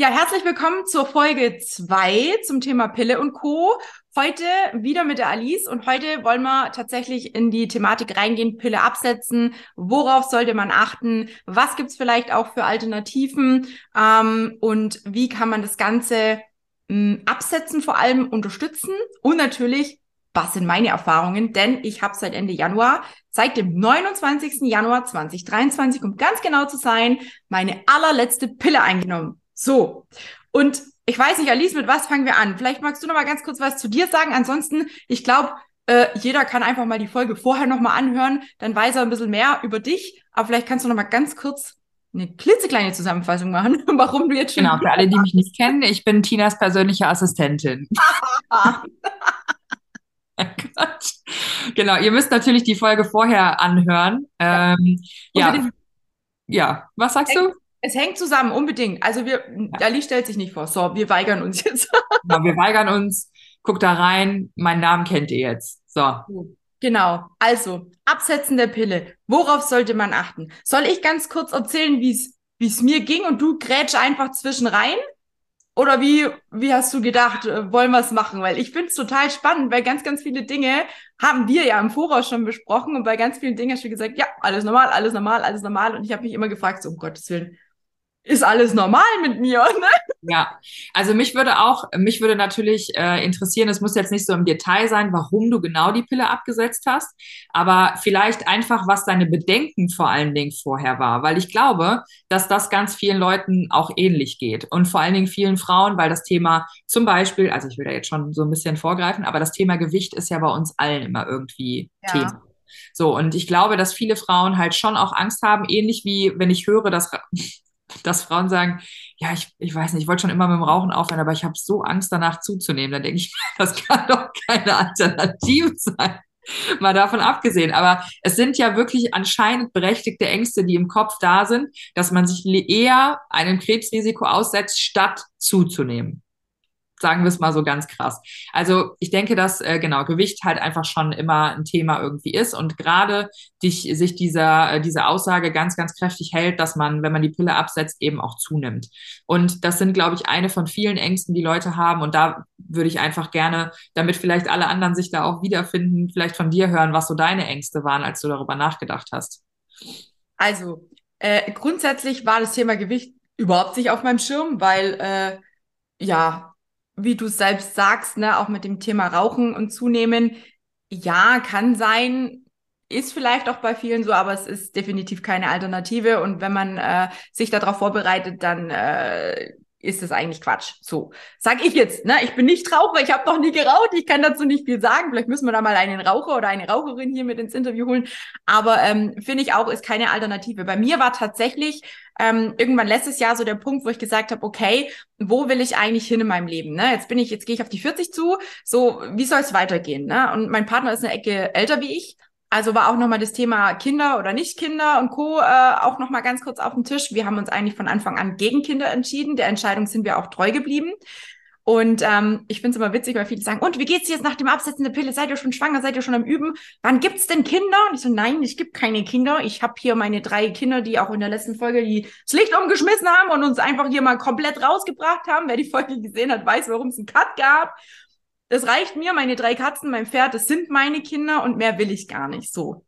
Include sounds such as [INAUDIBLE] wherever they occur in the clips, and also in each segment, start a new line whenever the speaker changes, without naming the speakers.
Ja, herzlich willkommen zur Folge 2 zum Thema Pille und Co. Heute wieder mit der Alice und heute wollen wir tatsächlich in die Thematik reingehen, Pille absetzen, worauf sollte man achten, was gibt's vielleicht auch für Alternativen ähm, und wie kann man das Ganze mh, hm, absetzen, vor allem unterstützen und natürlich, was sind meine Erfahrungen, denn ich habe seit Ende Januar, seit dem 29. Januar 2023, um ganz genau zu sein, meine allerletzte Pille eingenommen. So. Und ich weiß nicht, Alice, mit was fangen wir an? Vielleicht magst du noch mal ganz kurz was zu dir sagen. Ansonsten, ich glaube, äh, jeder kann einfach mal die Folge vorher noch mal anhören. Dann weiß er ein bisschen mehr über dich. Aber vielleicht kannst du noch mal ganz kurz eine klitzekleine Zusammenfassung machen, [LAUGHS] warum du jetzt schon.
Genau, für alle, die mich nicht kennen, ich bin Tinas persönliche Assistentin. [LAUGHS] Gott. Genau, ihr müsst natürlich die Folge vorher anhören. Ähm, ja. ja. ja, was sagst du?
Es hängt zusammen, unbedingt. Also wir, ja. Ali stellt sich nicht vor. So, wir weigern uns jetzt. [LAUGHS]
genau, wir weigern uns. Guckt da rein. Meinen Namen kennt ihr jetzt. So.
Genau. Also, Absetzen der Pille. Worauf sollte man achten? Soll ich ganz kurz erzählen, wie es wie es mir ging und du grätsch einfach zwischen rein? Oder wie, wie hast du gedacht, äh, wollen wir es machen? Weil ich finde es total spannend, weil ganz, ganz viele Dinge haben wir ja im Voraus schon besprochen und bei ganz vielen Dingen hast du gesagt, ja, alles normal, alles normal, alles normal. Und ich habe mich immer gefragt, so, um Gottes Willen, ist alles normal mit mir, [LAUGHS] ne?
Ja, also mich würde auch, mich würde natürlich äh, interessieren, es muss jetzt nicht so im Detail sein, warum du genau die Pille abgesetzt hast, aber vielleicht einfach, was deine Bedenken vor allen Dingen vorher war, weil ich glaube, dass das ganz vielen Leuten auch ähnlich geht und vor allen Dingen vielen Frauen, weil das Thema zum Beispiel, also ich will da jetzt schon so ein bisschen vorgreifen, aber das Thema Gewicht ist ja bei uns allen immer irgendwie ja. Thema. So, und ich glaube, dass viele Frauen halt schon auch Angst haben, ähnlich wie wenn ich höre, dass dass Frauen sagen, ja, ich, ich weiß nicht, ich wollte schon immer mit dem Rauchen aufhören, aber ich habe so Angst danach zuzunehmen. Dann denke ich, [LAUGHS] das kann doch keine Alternative sein. Mal davon abgesehen. Aber es sind ja wirklich anscheinend berechtigte Ängste, die im Kopf da sind, dass man sich eher einem Krebsrisiko aussetzt, statt zuzunehmen sagen wir es mal so ganz krass. Also ich denke, dass äh, genau Gewicht halt einfach schon immer ein Thema irgendwie ist und gerade dich, sich dieser äh, diese Aussage ganz ganz kräftig hält, dass man, wenn man die Pille absetzt, eben auch zunimmt. Und das sind, glaube ich, eine von vielen Ängsten, die Leute haben. Und da würde ich einfach gerne, damit vielleicht alle anderen sich da auch wiederfinden, vielleicht von dir hören, was so deine Ängste waren, als du darüber nachgedacht hast.
Also äh, grundsätzlich war das Thema Gewicht überhaupt nicht auf meinem Schirm, weil äh, ja, wie du selbst sagst, ne, auch mit dem Thema Rauchen und Zunehmen, ja, kann sein, ist vielleicht auch bei vielen so, aber es ist definitiv keine Alternative. Und wenn man äh, sich darauf vorbereitet, dann äh, ist es eigentlich Quatsch. So, sag ich jetzt, ne? Ich bin nicht Raucher, ich habe noch nie geraucht, ich kann dazu nicht viel sagen. Vielleicht müssen wir da mal einen Raucher oder eine Raucherin hier mit ins Interview holen. Aber ähm, finde ich auch, ist keine Alternative. Bei mir war tatsächlich ähm, irgendwann letztes Jahr so der Punkt, wo ich gesagt habe, okay, wo will ich eigentlich hin in meinem Leben? Ne? Jetzt bin ich, jetzt gehe ich auf die 40 zu, so, wie soll es weitergehen? Ne? Und mein Partner ist eine Ecke älter wie ich. Also war auch nochmal das Thema Kinder oder nicht Kinder und Co. Äh, auch nochmal ganz kurz auf dem Tisch. Wir haben uns eigentlich von Anfang an gegen Kinder entschieden. Der Entscheidung sind wir auch treu geblieben. Und ähm, ich finde es immer witzig, weil viele sagen, und wie geht's jetzt nach dem Absetzen der Pille? Seid ihr schon schwanger? Seid ihr schon am Üben? Wann gibt's denn Kinder? Und ich so, nein, ich gibt keine Kinder. Ich habe hier meine drei Kinder, die auch in der letzten Folge die das Licht umgeschmissen haben und uns einfach hier mal komplett rausgebracht haben. Wer die Folge gesehen hat, weiß, warum es einen Cut gab das reicht mir, meine drei Katzen, mein Pferd, das sind meine Kinder und mehr will ich gar nicht so.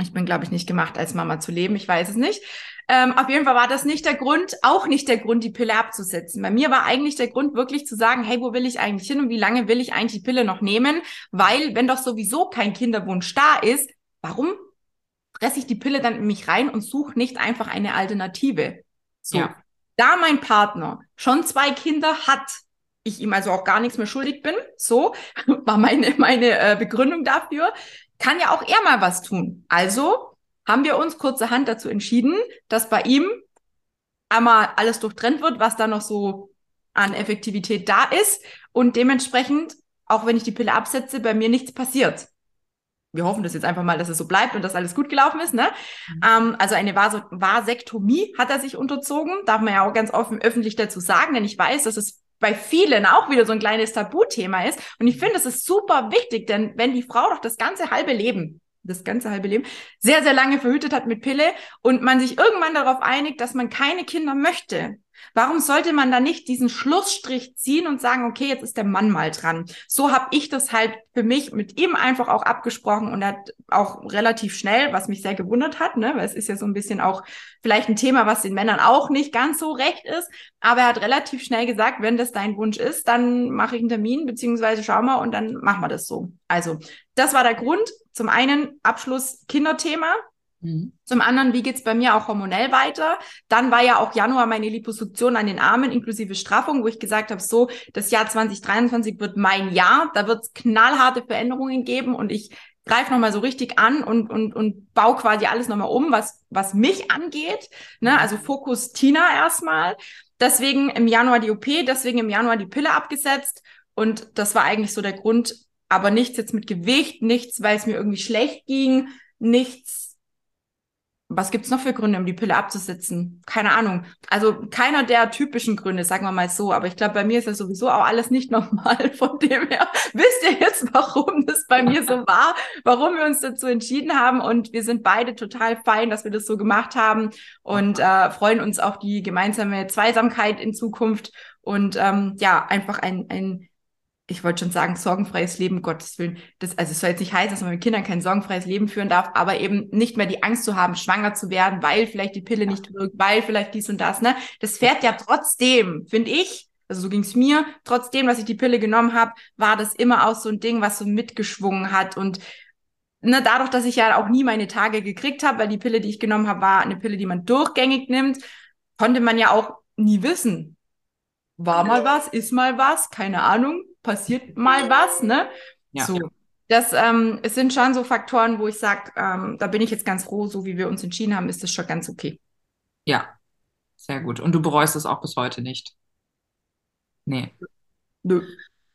Ich bin, glaube ich, nicht gemacht, als Mama zu leben. Ich weiß es nicht. Ähm, auf jeden Fall war das nicht der Grund, auch nicht der Grund, die Pille abzusetzen. Bei mir war eigentlich der Grund, wirklich zu sagen, hey, wo will ich eigentlich hin und wie lange will ich eigentlich die Pille noch nehmen? Weil, wenn doch sowieso kein Kinderwunsch da ist, warum fresse ich die Pille dann in mich rein und suche nicht einfach eine Alternative? So. Ja. Da mein Partner schon zwei Kinder hat, ich ihm also auch gar nichts mehr schuldig bin, so [LAUGHS] war meine, meine äh, Begründung dafür, kann ja auch er mal was tun. Also haben wir uns kurzerhand dazu entschieden, dass bei ihm einmal alles durchtrennt wird, was da noch so an Effektivität da ist und dementsprechend, auch wenn ich die Pille absetze, bei mir nichts passiert. Wir hoffen das jetzt einfach mal, dass es so bleibt und dass alles gut gelaufen ist. Ne? Mhm. Ähm, also eine Vas Vasektomie hat er sich unterzogen, darf man ja auch ganz offen öffentlich dazu sagen, denn ich weiß, dass es bei vielen auch wieder so ein kleines Tabuthema ist. Und ich finde, es ist super wichtig, denn wenn die Frau doch das ganze halbe Leben, das ganze halbe Leben, sehr, sehr lange verhütet hat mit Pille und man sich irgendwann darauf einigt, dass man keine Kinder möchte, Warum sollte man da nicht diesen Schlussstrich ziehen und sagen, okay, jetzt ist der Mann mal dran? So habe ich das halt für mich mit ihm einfach auch abgesprochen und hat auch relativ schnell, was mich sehr gewundert hat, ne, weil es ist ja so ein bisschen auch vielleicht ein Thema, was den Männern auch nicht ganz so recht ist, aber er hat relativ schnell gesagt, wenn das dein Wunsch ist, dann mache ich einen Termin, beziehungsweise schau mal und dann machen wir das so. Also, das war der Grund. Zum einen Abschluss Kinderthema, Mhm. Zum anderen, wie geht's bei mir auch hormonell weiter? Dann war ja auch Januar meine Liposuktion an den Armen inklusive Straffung, wo ich gesagt habe, so, das Jahr 2023 wird mein Jahr, da wird's knallharte Veränderungen geben und ich greife nochmal so richtig an und, und, und baue quasi alles nochmal um, was, was mich angeht. Ne? Also Fokus Tina erstmal. Deswegen im Januar die OP, deswegen im Januar die Pille abgesetzt. Und das war eigentlich so der Grund, aber nichts jetzt mit Gewicht, nichts, weil es mir irgendwie schlecht ging, nichts was gibt's noch für Gründe, um die Pille abzusetzen? Keine Ahnung. Also keiner der typischen Gründe, sagen wir mal so. Aber ich glaube, bei mir ist das sowieso auch alles nicht [LAUGHS] normal. Von dem her wisst ihr jetzt, warum das bei mir so [LAUGHS] war, warum wir uns dazu entschieden haben. Und wir sind beide total fein, dass wir das so gemacht haben und äh, freuen uns auf die gemeinsame Zweisamkeit in Zukunft. Und ähm, ja, einfach ein, ein ich wollte schon sagen, sorgenfreies Leben, Gottes Willen. Das, also es soll jetzt nicht heißen, dass man mit Kindern kein sorgenfreies Leben führen darf, aber eben nicht mehr die Angst zu haben, schwanger zu werden, weil vielleicht die Pille nicht wirkt, weil vielleicht dies und das, ne? Das fährt ja trotzdem, finde ich, also so ging es mir, trotzdem, dass ich die Pille genommen habe, war das immer auch so ein Ding, was so mitgeschwungen hat und ne, dadurch, dass ich ja auch nie meine Tage gekriegt habe, weil die Pille, die ich genommen habe, war eine Pille, die man durchgängig nimmt, konnte man ja auch nie wissen. War mal was, ist mal was, keine Ahnung passiert mal was, ne? Ja. So. Das ähm, es sind schon so Faktoren, wo ich sage, ähm, da bin ich jetzt ganz froh, so wie wir uns entschieden haben, ist das schon ganz okay.
Ja, sehr gut. Und du bereust es auch bis heute nicht? Nee. Nö.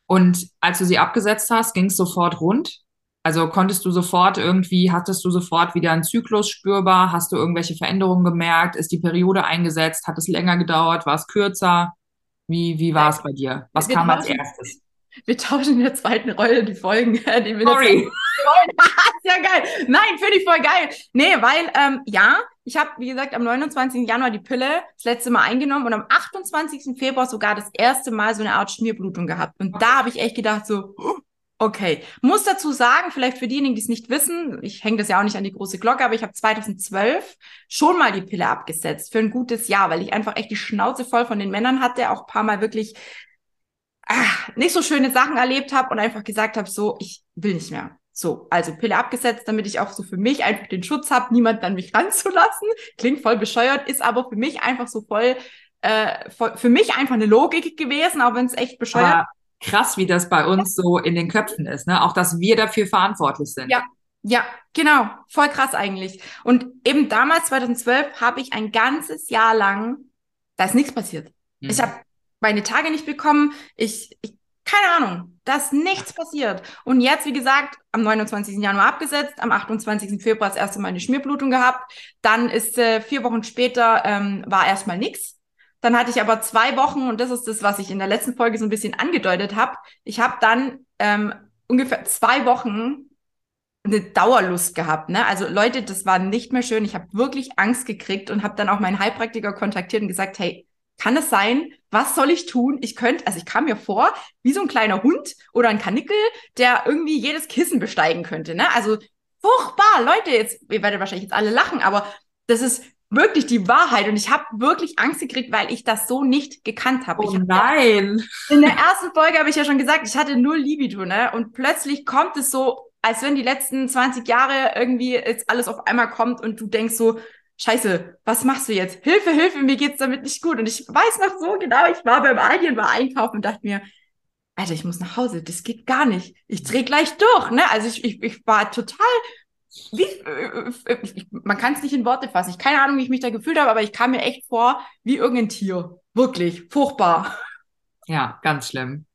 Und als du sie abgesetzt hast, ging es sofort rund? Also konntest du sofort irgendwie, hattest du sofort wieder einen Zyklus spürbar? Hast du irgendwelche Veränderungen gemerkt? Ist die Periode eingesetzt? Hat es länger gedauert? War es kürzer? Wie, wie war es bei dir? Was kam als erstes?
Wir tauschen in der zweiten Rolle die Folgen. [LAUGHS] Die
Sorry. [LAUGHS]
ja geil. Nein, finde ich voll geil. Nee, weil, ähm, ja, ich habe, wie gesagt, am 29. Januar die Pille das letzte Mal eingenommen und am 28. Februar sogar das erste Mal so eine Art Schmierblutung gehabt. Und da habe ich echt gedacht, so, [GASPS] okay. Muss dazu sagen, vielleicht für diejenigen, die es nicht wissen, ich hänge das ja auch nicht an die große Glocke, aber ich habe 2012 schon mal die Pille abgesetzt für ein gutes Jahr, weil ich einfach echt die Schnauze voll von den Männern hatte, auch paar Mal wirklich ach, nicht so schöne Sachen erlebt habe und einfach gesagt habe, so, ich will nicht mehr. So, also Pille abgesetzt, damit ich auch so für mich einfach den Schutz habe, niemand an mich [LAUGHS] ranzulassen. Klingt voll bescheuert, ist aber für mich einfach so voll, äh, voll für mich einfach eine Logik gewesen, auch wenn es echt bescheuert aber
krass, wie das bei uns so in den Köpfen ist, ne? Auch dass wir dafür verantwortlich sind.
Ja, ja, genau. Voll krass eigentlich. Und eben damals, 2012, habe ich ein ganzes Jahr lang, da ist nichts passiert. Mhm. Ich habe meine Tage nicht bekommen. Ich, ich keine Ahnung, da ist nichts passiert. Und jetzt, wie gesagt, am 29. Januar abgesetzt, am 28. Februar das erste Mal eine Schmierбlutung gehabt. Dann ist äh, vier Wochen später ähm, war erstmal nichts. Dann hatte ich aber zwei Wochen, und das ist das, was ich in der letzten Folge so ein bisschen angedeutet habe. Ich habe dann ähm, ungefähr zwei Wochen eine Dauerlust gehabt. Ne? Also Leute, das war nicht mehr schön. Ich habe wirklich Angst gekriegt und habe dann auch meinen Heilpraktiker kontaktiert und gesagt, hey, kann es sein, was soll ich tun? Ich könnte, also ich kam mir vor, wie so ein kleiner Hund oder ein Kanickel, der irgendwie jedes Kissen besteigen könnte. Ne? Also furchtbar, Leute, jetzt, ihr werdet wahrscheinlich jetzt alle lachen, aber das ist wirklich die Wahrheit. Und ich habe wirklich Angst gekriegt, weil ich das so nicht gekannt habe.
Oh nein.
in der ersten Folge habe ich ja schon gesagt, ich hatte null Libido, ne? Und plötzlich kommt es so, als wenn die letzten 20 Jahre irgendwie jetzt alles auf einmal kommt und du denkst so, Scheiße, was machst du jetzt? Hilfe, Hilfe, mir geht's damit nicht gut. Und ich weiß noch so genau, ich war beim Alien, war einkaufen und dachte mir, Alter, ich muss nach Hause, das geht gar nicht. Ich dreh gleich durch, ne? Also ich, ich, ich war total, wie, äh, äh, ich, man kann es nicht in Worte fassen. Ich keine Ahnung, wie ich mich da gefühlt habe, aber ich kam mir echt vor wie irgendein Tier. Wirklich, furchtbar.
Ja, ganz schlimm.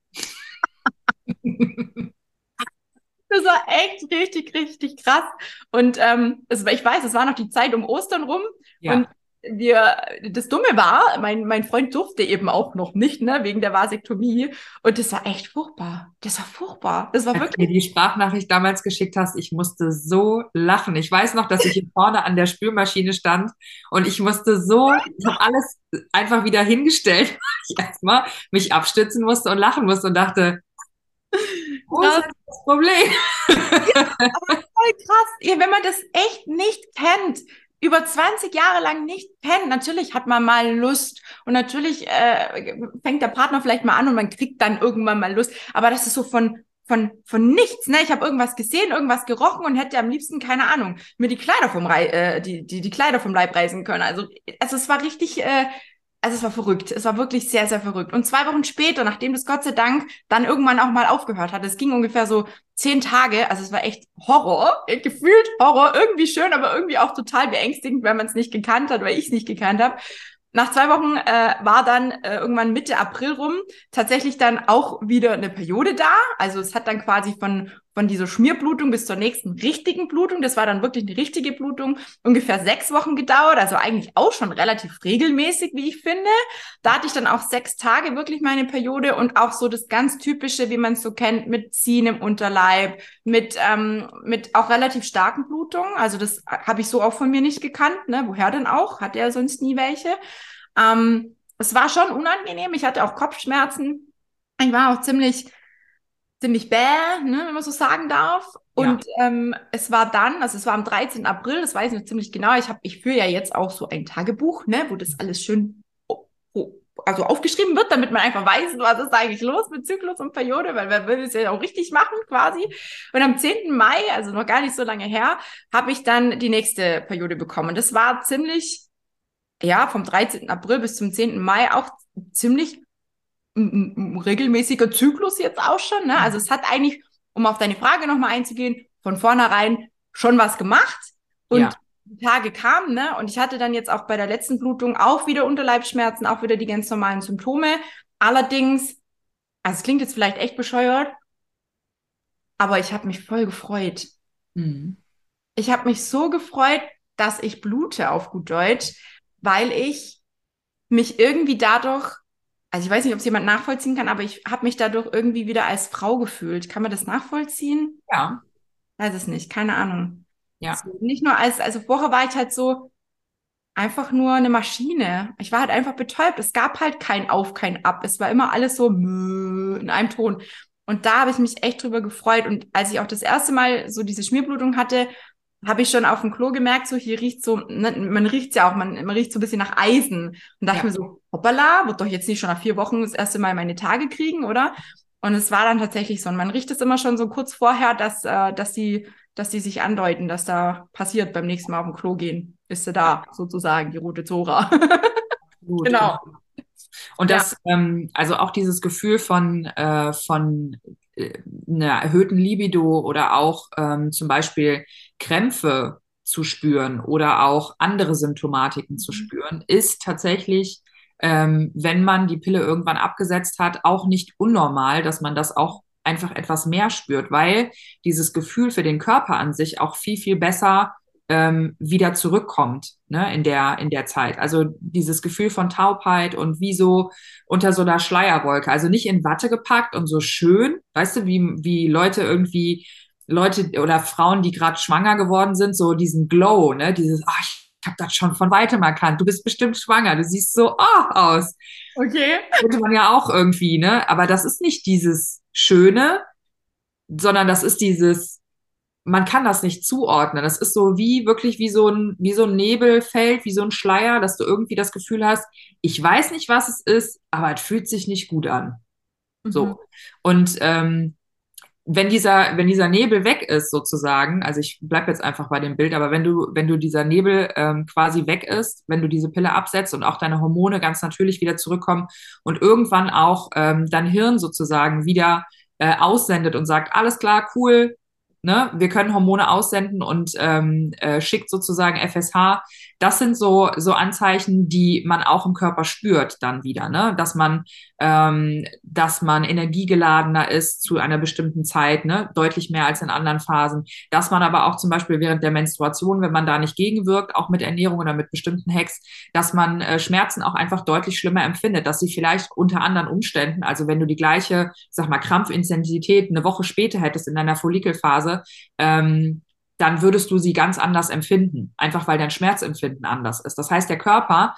[LAUGHS]
Das war echt richtig, richtig krass. Und ähm, es, ich weiß, es war noch die Zeit um Ostern rum. Ja. Und wir, das Dumme war, mein, mein Freund durfte eben auch noch nicht, ne, wegen der Vasektomie. Und das war echt furchtbar. Das war furchtbar. Das war
Als
wirklich.
du mir die Sprachnachricht damals geschickt hast, ich musste so lachen. Ich weiß noch, dass ich hier vorne an der Spülmaschine stand und ich musste so, ich habe alles einfach wieder hingestellt, [LAUGHS] weil ich erstmal mich abstützen musste und lachen musste und dachte, wo ist das Problem?
Voll krass. Ja, wenn man das echt nicht kennt, über 20 Jahre lang nicht kennt, natürlich hat man mal Lust und natürlich äh, fängt der Partner vielleicht mal an und man kriegt dann irgendwann mal Lust. Aber das ist so von von von nichts. Ne, ich habe irgendwas gesehen, irgendwas gerochen und hätte am liebsten keine Ahnung mir die Kleider vom Rei äh, die die die Kleider vom Leib reißen können. Also also es war richtig. Äh, also es war verrückt. Es war wirklich sehr, sehr verrückt. Und zwei Wochen später, nachdem das Gott sei Dank dann irgendwann auch mal aufgehört hat, es ging ungefähr so zehn Tage, also es war echt Horror, gefühlt Horror, irgendwie schön, aber irgendwie auch total beängstigend, wenn man es nicht gekannt hat, weil ich es nicht gekannt habe. Nach zwei Wochen äh, war dann äh, irgendwann Mitte April rum tatsächlich dann auch wieder eine Periode da. Also es hat dann quasi von, von dieser Schmierblutung bis zur nächsten richtigen Blutung, das war dann wirklich eine richtige Blutung, ungefähr sechs Wochen gedauert. Also eigentlich auch schon relativ regelmäßig, wie ich finde. Da hatte ich dann auch sechs Tage wirklich meine Periode und auch so das ganz typische, wie man es so kennt, mit Ziehen im Unterleib, mit, ähm, mit auch relativ starken Blutungen. Also das habe ich so auch von mir nicht gekannt. Ne? Woher denn auch? Hat er sonst nie welche. Ähm, es war schon unangenehm. Ich hatte auch Kopfschmerzen. Ich war auch ziemlich, ziemlich bäh, ne, wenn man so sagen darf. Und ja. ähm, es war dann, also es war am 13. April, das weiß ich noch ziemlich genau. Ich habe, ich führe ja jetzt auch so ein Tagebuch, ne, wo das alles schön also aufgeschrieben wird, damit man einfach weiß, was ist eigentlich los mit Zyklus und Periode, weil man will es ja auch richtig machen quasi. Und am 10. Mai, also noch gar nicht so lange her, habe ich dann die nächste Periode bekommen. Das war ziemlich ja, vom 13. April bis zum 10. Mai auch ziemlich regelmäßiger Zyklus jetzt auch schon. Ne? Also es hat eigentlich, um auf deine Frage nochmal einzugehen, von vornherein schon was gemacht. Und ja. die Tage kamen, ne? Und ich hatte dann jetzt auch bei der letzten Blutung auch wieder Unterleibsschmerzen, auch wieder die ganz normalen Symptome. Allerdings, also es klingt jetzt vielleicht echt bescheuert, aber ich habe mich voll gefreut. Mhm. Ich habe mich so gefreut, dass ich blute auf gut Deutsch, weil ich mich irgendwie dadurch, also ich weiß nicht, ob es jemand nachvollziehen kann, aber ich habe mich dadurch irgendwie wieder als Frau gefühlt. Kann man das nachvollziehen?
Ja.
Weiß es nicht, keine Ahnung.
Ja.
Also nicht nur als, also vorher war ich halt so einfach nur eine Maschine. Ich war halt einfach betäubt. Es gab halt kein Auf, kein Ab. Es war immer alles so in einem Ton. Und da habe ich mich echt drüber gefreut. Und als ich auch das erste Mal so diese Schmierblutung hatte, habe ich schon auf dem Klo gemerkt, so hier riecht so, ne, man riecht ja auch, man, man riecht so ein bisschen nach Eisen. Und dachte ja. mir so, hoppala, wird doch jetzt nicht schon nach vier Wochen das erste Mal meine Tage kriegen, oder? Und es war dann tatsächlich so. Und man riecht es immer schon so kurz vorher, dass, äh, dass die, dass die sich andeuten, dass da passiert beim nächsten Mal auf dem Klo gehen. Ist sie da, sozusagen, die rote Zora. [LAUGHS]
Genau. Und das, ja. ähm, also auch dieses Gefühl von, äh, von äh, einer erhöhten Libido oder auch ähm, zum Beispiel Krämpfe zu spüren oder auch andere Symptomatiken zu mhm. spüren, ist tatsächlich, ähm, wenn man die Pille irgendwann abgesetzt hat, auch nicht unnormal, dass man das auch einfach etwas mehr spürt, weil dieses Gefühl für den Körper an sich auch viel, viel besser ähm, wieder zurückkommt ne, in, der, in der Zeit. Also dieses Gefühl von Taubheit und wie so unter so einer Schleierwolke. Also nicht in Watte gepackt und so schön, weißt du, wie, wie Leute irgendwie, Leute oder Frauen, die gerade schwanger geworden sind, so diesen Glow, ne, dieses, ach, ich habe das schon von weitem erkannt. Du bist bestimmt schwanger. Du siehst so oh, aus.
Okay.
Könnte man ja auch irgendwie, ne? Aber das ist nicht dieses Schöne, sondern das ist dieses, man kann das nicht zuordnen. Das ist so wie wirklich wie so ein, wie so ein Nebelfeld, wie so ein Schleier, dass du irgendwie das Gefühl hast, ich weiß nicht, was es ist, aber es fühlt sich nicht gut an. Mhm. So. Und ähm, wenn dieser, wenn dieser Nebel weg ist, sozusagen, also ich bleib jetzt einfach bei dem Bild, aber wenn du, wenn du dieser Nebel ähm, quasi weg ist, wenn du diese Pille absetzt und auch deine Hormone ganz natürlich wieder zurückkommen und irgendwann auch ähm, dein Hirn sozusagen wieder äh, aussendet und sagt, alles klar, cool, ne, wir können Hormone aussenden und ähm, äh, schickt sozusagen FSH. Das sind so, so Anzeichen, die man auch im Körper spürt dann wieder, ne? dass man, ähm, dass man energiegeladener ist zu einer bestimmten Zeit, ne? deutlich mehr als in anderen Phasen. Dass man aber auch zum Beispiel während der Menstruation, wenn man da nicht gegenwirkt, auch mit Ernährung oder mit bestimmten Hacks, dass man äh, Schmerzen auch einfach deutlich schlimmer empfindet, dass sie vielleicht unter anderen Umständen, also wenn du die gleiche, sag mal, Krampfintensität eine Woche später hättest in deiner Follikelphase, ähm, dann würdest du sie ganz anders empfinden, einfach weil dein Schmerzempfinden anders ist. Das heißt, der Körper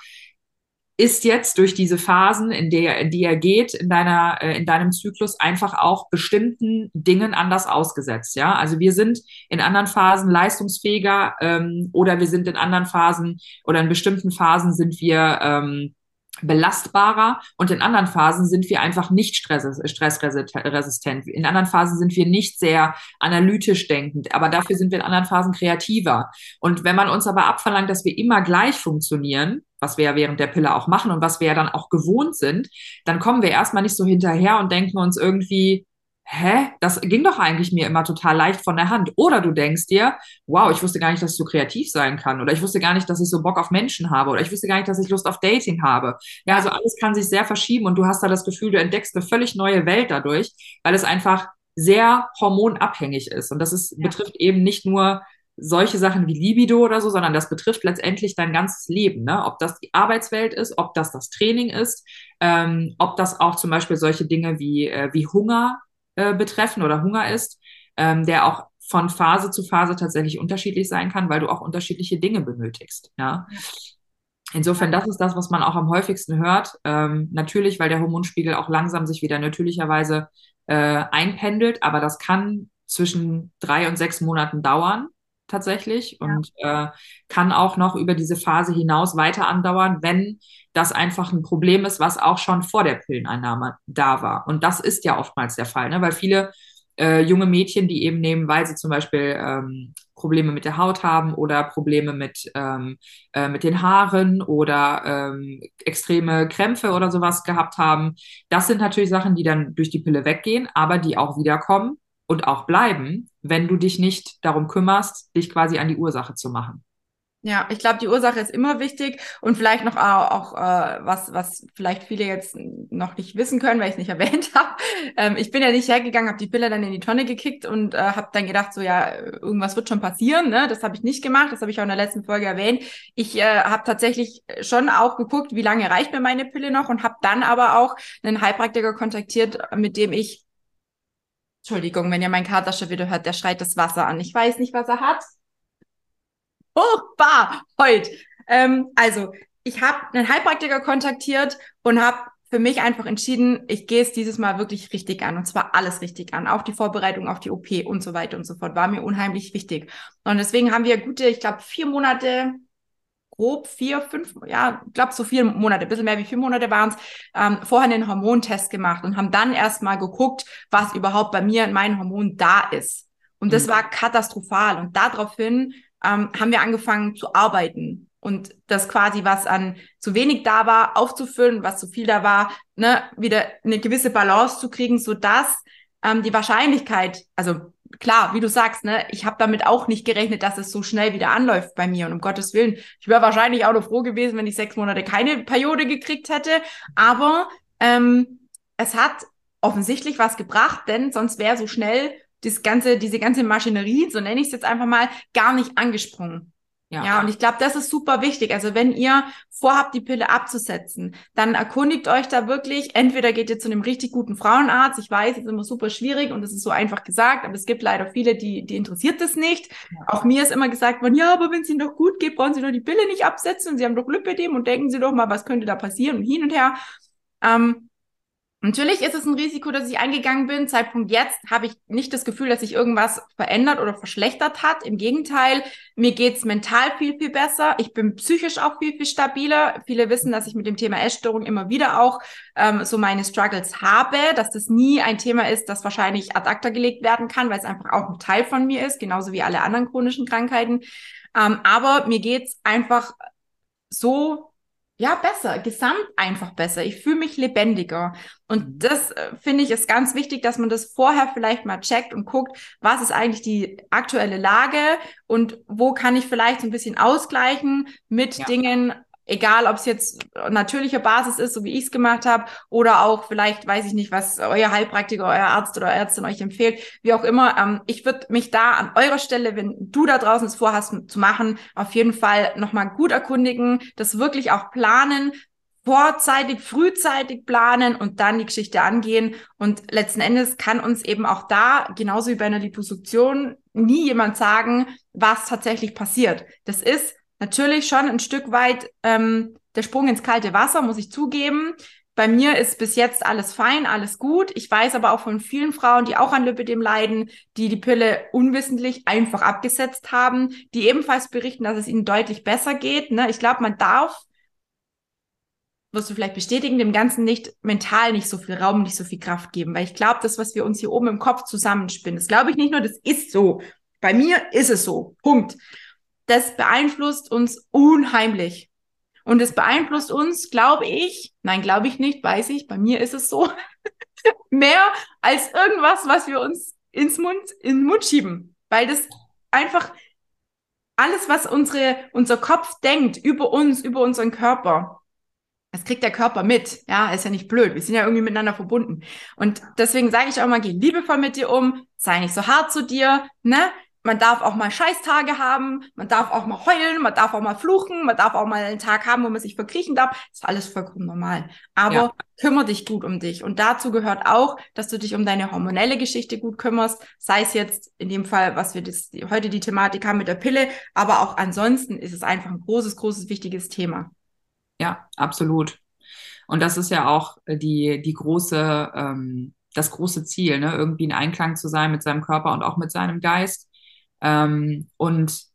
ist jetzt durch diese Phasen, in, der, in die er geht, in, deiner, äh, in deinem Zyklus einfach auch bestimmten Dingen anders ausgesetzt. Ja, also wir sind in anderen Phasen leistungsfähiger ähm, oder wir sind in anderen Phasen oder in bestimmten Phasen sind wir ähm, belastbarer und in anderen Phasen sind wir einfach nicht stressresistent. In anderen Phasen sind wir nicht sehr analytisch denkend, aber dafür sind wir in anderen Phasen kreativer. Und wenn man uns aber abverlangt, dass wir immer gleich funktionieren, was wir ja während der Pille auch machen und was wir ja dann auch gewohnt sind, dann kommen wir erstmal nicht so hinterher und denken uns irgendwie, hä, das ging doch eigentlich mir immer total leicht von der Hand. Oder du denkst dir, wow, ich wusste gar nicht, dass ich so kreativ sein kann. Oder ich wusste gar nicht, dass ich so Bock auf Menschen habe. Oder ich wusste gar nicht, dass ich Lust auf Dating habe. Ja, also alles kann sich sehr verschieben und du hast da das Gefühl, du entdeckst eine völlig neue Welt dadurch, weil es einfach sehr hormonabhängig ist. Und das ist, ja. betrifft eben nicht nur solche Sachen wie Libido oder so, sondern das betrifft letztendlich dein ganzes Leben. Ne? Ob das die Arbeitswelt ist, ob das das Training ist, ähm, ob das auch zum Beispiel solche Dinge wie, äh, wie Hunger äh, betreffen oder Hunger ist, ähm, der auch von Phase zu Phase tatsächlich unterschiedlich sein kann, weil du auch unterschiedliche Dinge benötigst. Ja. Insofern, das ist das, was man auch am häufigsten hört. Ähm, natürlich, weil der Hormonspiegel auch langsam sich wieder natürlicherweise äh, einpendelt, aber das kann zwischen drei und sechs Monaten dauern tatsächlich und äh, kann auch noch über diese Phase hinaus weiter andauern, wenn das einfach ein Problem ist, was auch schon vor der Pilleneinnahme da war. Und das ist ja oftmals der Fall, ne? weil viele äh, junge Mädchen, die eben nehmen, weil sie zum Beispiel ähm, Probleme mit der Haut haben oder Probleme mit, ähm, äh, mit den Haaren oder ähm, extreme Krämpfe oder sowas gehabt haben. Das sind natürlich Sachen, die dann durch die Pille weggehen, aber die auch wiederkommen und auch bleiben, wenn du dich nicht darum kümmerst, dich quasi an die Ursache zu machen.
Ja, ich glaube, die Ursache ist immer wichtig und vielleicht noch auch, auch äh, was, was vielleicht viele jetzt noch nicht wissen können, weil ich es nicht [LAUGHS] erwähnt habe. Ähm, ich bin ja nicht hergegangen, habe die Pille dann in die Tonne gekickt und äh, habe dann gedacht, so ja, irgendwas wird schon passieren. Ne? Das habe ich nicht gemacht, das habe ich auch in der letzten Folge erwähnt. Ich äh, habe tatsächlich schon auch geguckt, wie lange reicht mir meine Pille noch und habe dann aber auch einen Heilpraktiker kontaktiert, mit dem ich Entschuldigung, wenn ihr meinen Kater schon wieder hört, der schreit das Wasser an. Ich weiß nicht, was er hat. Furchtbar, heut. Ähm, also, ich habe einen Heilpraktiker kontaktiert und habe für mich einfach entschieden, ich gehe es dieses Mal wirklich richtig an und zwar alles richtig an, auch die Vorbereitung auf die OP und so weiter und so fort, war mir unheimlich wichtig. Und deswegen haben wir gute, ich glaube, vier Monate grob vier, fünf, ja, ich glaube so vier Monate, ein bisschen mehr wie vier Monate waren es, ähm, vorher einen Hormontest gemacht und haben dann erstmal geguckt, was überhaupt bei mir in meinen Hormonen da ist. Und das mhm. war katastrophal. Und daraufhin ähm, haben wir angefangen zu arbeiten und das quasi, was an zu wenig da war, aufzufüllen, was zu viel da war, ne, wieder eine gewisse Balance zu kriegen, so dass ähm, die Wahrscheinlichkeit, also klar, wie du sagst, ne, ich habe damit auch nicht gerechnet, dass es so schnell wieder anläuft bei mir. Und um Gottes Willen, ich wäre wahrscheinlich auch noch froh gewesen, wenn ich sechs Monate keine Periode gekriegt hätte. Aber ähm, es hat offensichtlich was gebracht, denn sonst wäre so schnell das ganze, diese ganze Maschinerie, so nenne ich es jetzt einfach mal, gar nicht angesprungen. Ja. ja, und ich glaube, das ist super wichtig. Also wenn ihr vorhabt, die Pille abzusetzen, dann erkundigt euch da wirklich. Entweder geht ihr zu einem richtig guten Frauenarzt. Ich weiß, es ist immer super schwierig und es ist so einfach gesagt, aber es gibt leider viele, die, die interessiert das nicht. Ja. Auch mir ist immer gesagt worden, ja, aber wenn es Ihnen doch gut geht, brauchen Sie doch die Pille nicht absetzen und Sie haben doch Lipidem und denken Sie doch mal, was könnte da passieren und hin und her. Ähm, Natürlich ist es ein Risiko, dass ich eingegangen bin. Zeitpunkt jetzt habe ich nicht das Gefühl, dass sich irgendwas verändert oder verschlechtert hat. Im Gegenteil, mir geht's mental viel, viel besser. Ich bin psychisch auch viel, viel stabiler. Viele wissen, dass ich mit dem Thema Essstörung immer wieder auch ähm, so meine Struggles habe, dass das nie ein Thema ist, das wahrscheinlich ad acta gelegt werden kann, weil es einfach auch ein Teil von mir ist, genauso wie alle anderen chronischen Krankheiten. Ähm, aber mir geht's einfach so ja, besser, gesamt einfach besser. Ich fühle mich lebendiger. Und mhm. das äh, finde ich ist ganz wichtig, dass man das vorher vielleicht mal checkt und guckt, was ist eigentlich die aktuelle Lage und wo kann ich vielleicht so ein bisschen ausgleichen mit ja. Dingen, egal ob es jetzt natürlicher Basis ist, so wie ich es gemacht habe, oder auch vielleicht, weiß ich nicht, was euer Heilpraktiker, euer Arzt oder Ärztin euch empfiehlt, wie auch immer. Ähm, ich würde mich da an eurer Stelle, wenn du da draußen es vorhast zu machen, auf jeden Fall nochmal gut erkundigen, das wirklich auch planen, vorzeitig, frühzeitig planen und dann die Geschichte angehen. Und letzten Endes kann uns eben auch da, genauso wie bei einer Liposuktion, nie jemand sagen, was tatsächlich passiert. Das ist natürlich schon ein Stück weit ähm, der Sprung ins kalte Wasser, muss ich zugeben. Bei mir ist bis jetzt alles fein, alles gut. Ich weiß aber auch von vielen Frauen, die auch an Lipidem leiden, die die Pille unwissentlich einfach abgesetzt haben, die ebenfalls berichten, dass es ihnen deutlich besser geht. Ne? Ich glaube, man darf, wirst du vielleicht bestätigen, dem Ganzen nicht mental nicht so viel Raum, nicht so viel Kraft geben. Weil ich glaube, das, was wir uns hier oben im Kopf zusammenspinnen, das glaube ich nicht nur, das ist so. Bei mir ist es so. Punkt das beeinflusst uns unheimlich. Und es beeinflusst uns, glaube ich, nein, glaube ich nicht, weiß ich, bei mir ist es so, [LAUGHS] mehr als irgendwas, was wir uns ins Mund, in den Mund schieben. Weil das einfach alles, was unsere, unser Kopf denkt über uns, über unseren Körper, das kriegt der Körper mit. Ja, ist ja nicht blöd. Wir sind ja irgendwie miteinander verbunden. Und deswegen sage ich auch mal, geh liebevoll mit dir um, sei nicht so hart zu dir, ne? Man darf auch mal Scheißtage haben, man darf auch mal heulen, man darf auch mal fluchen, man darf auch mal einen Tag haben, wo man sich verkriechen darf. Das ist alles vollkommen normal. Aber ja. kümmere dich gut um dich. Und dazu gehört auch, dass du dich um deine hormonelle Geschichte gut kümmerst. Sei es jetzt in dem Fall, was wir das, heute die Thematik haben mit der Pille, aber auch ansonsten ist es einfach ein großes, großes, wichtiges Thema.
Ja, absolut. Und das ist ja auch die, die große, ähm, das große Ziel, ne? irgendwie in Einklang zu sein mit seinem Körper und auch mit seinem Geist ähm, und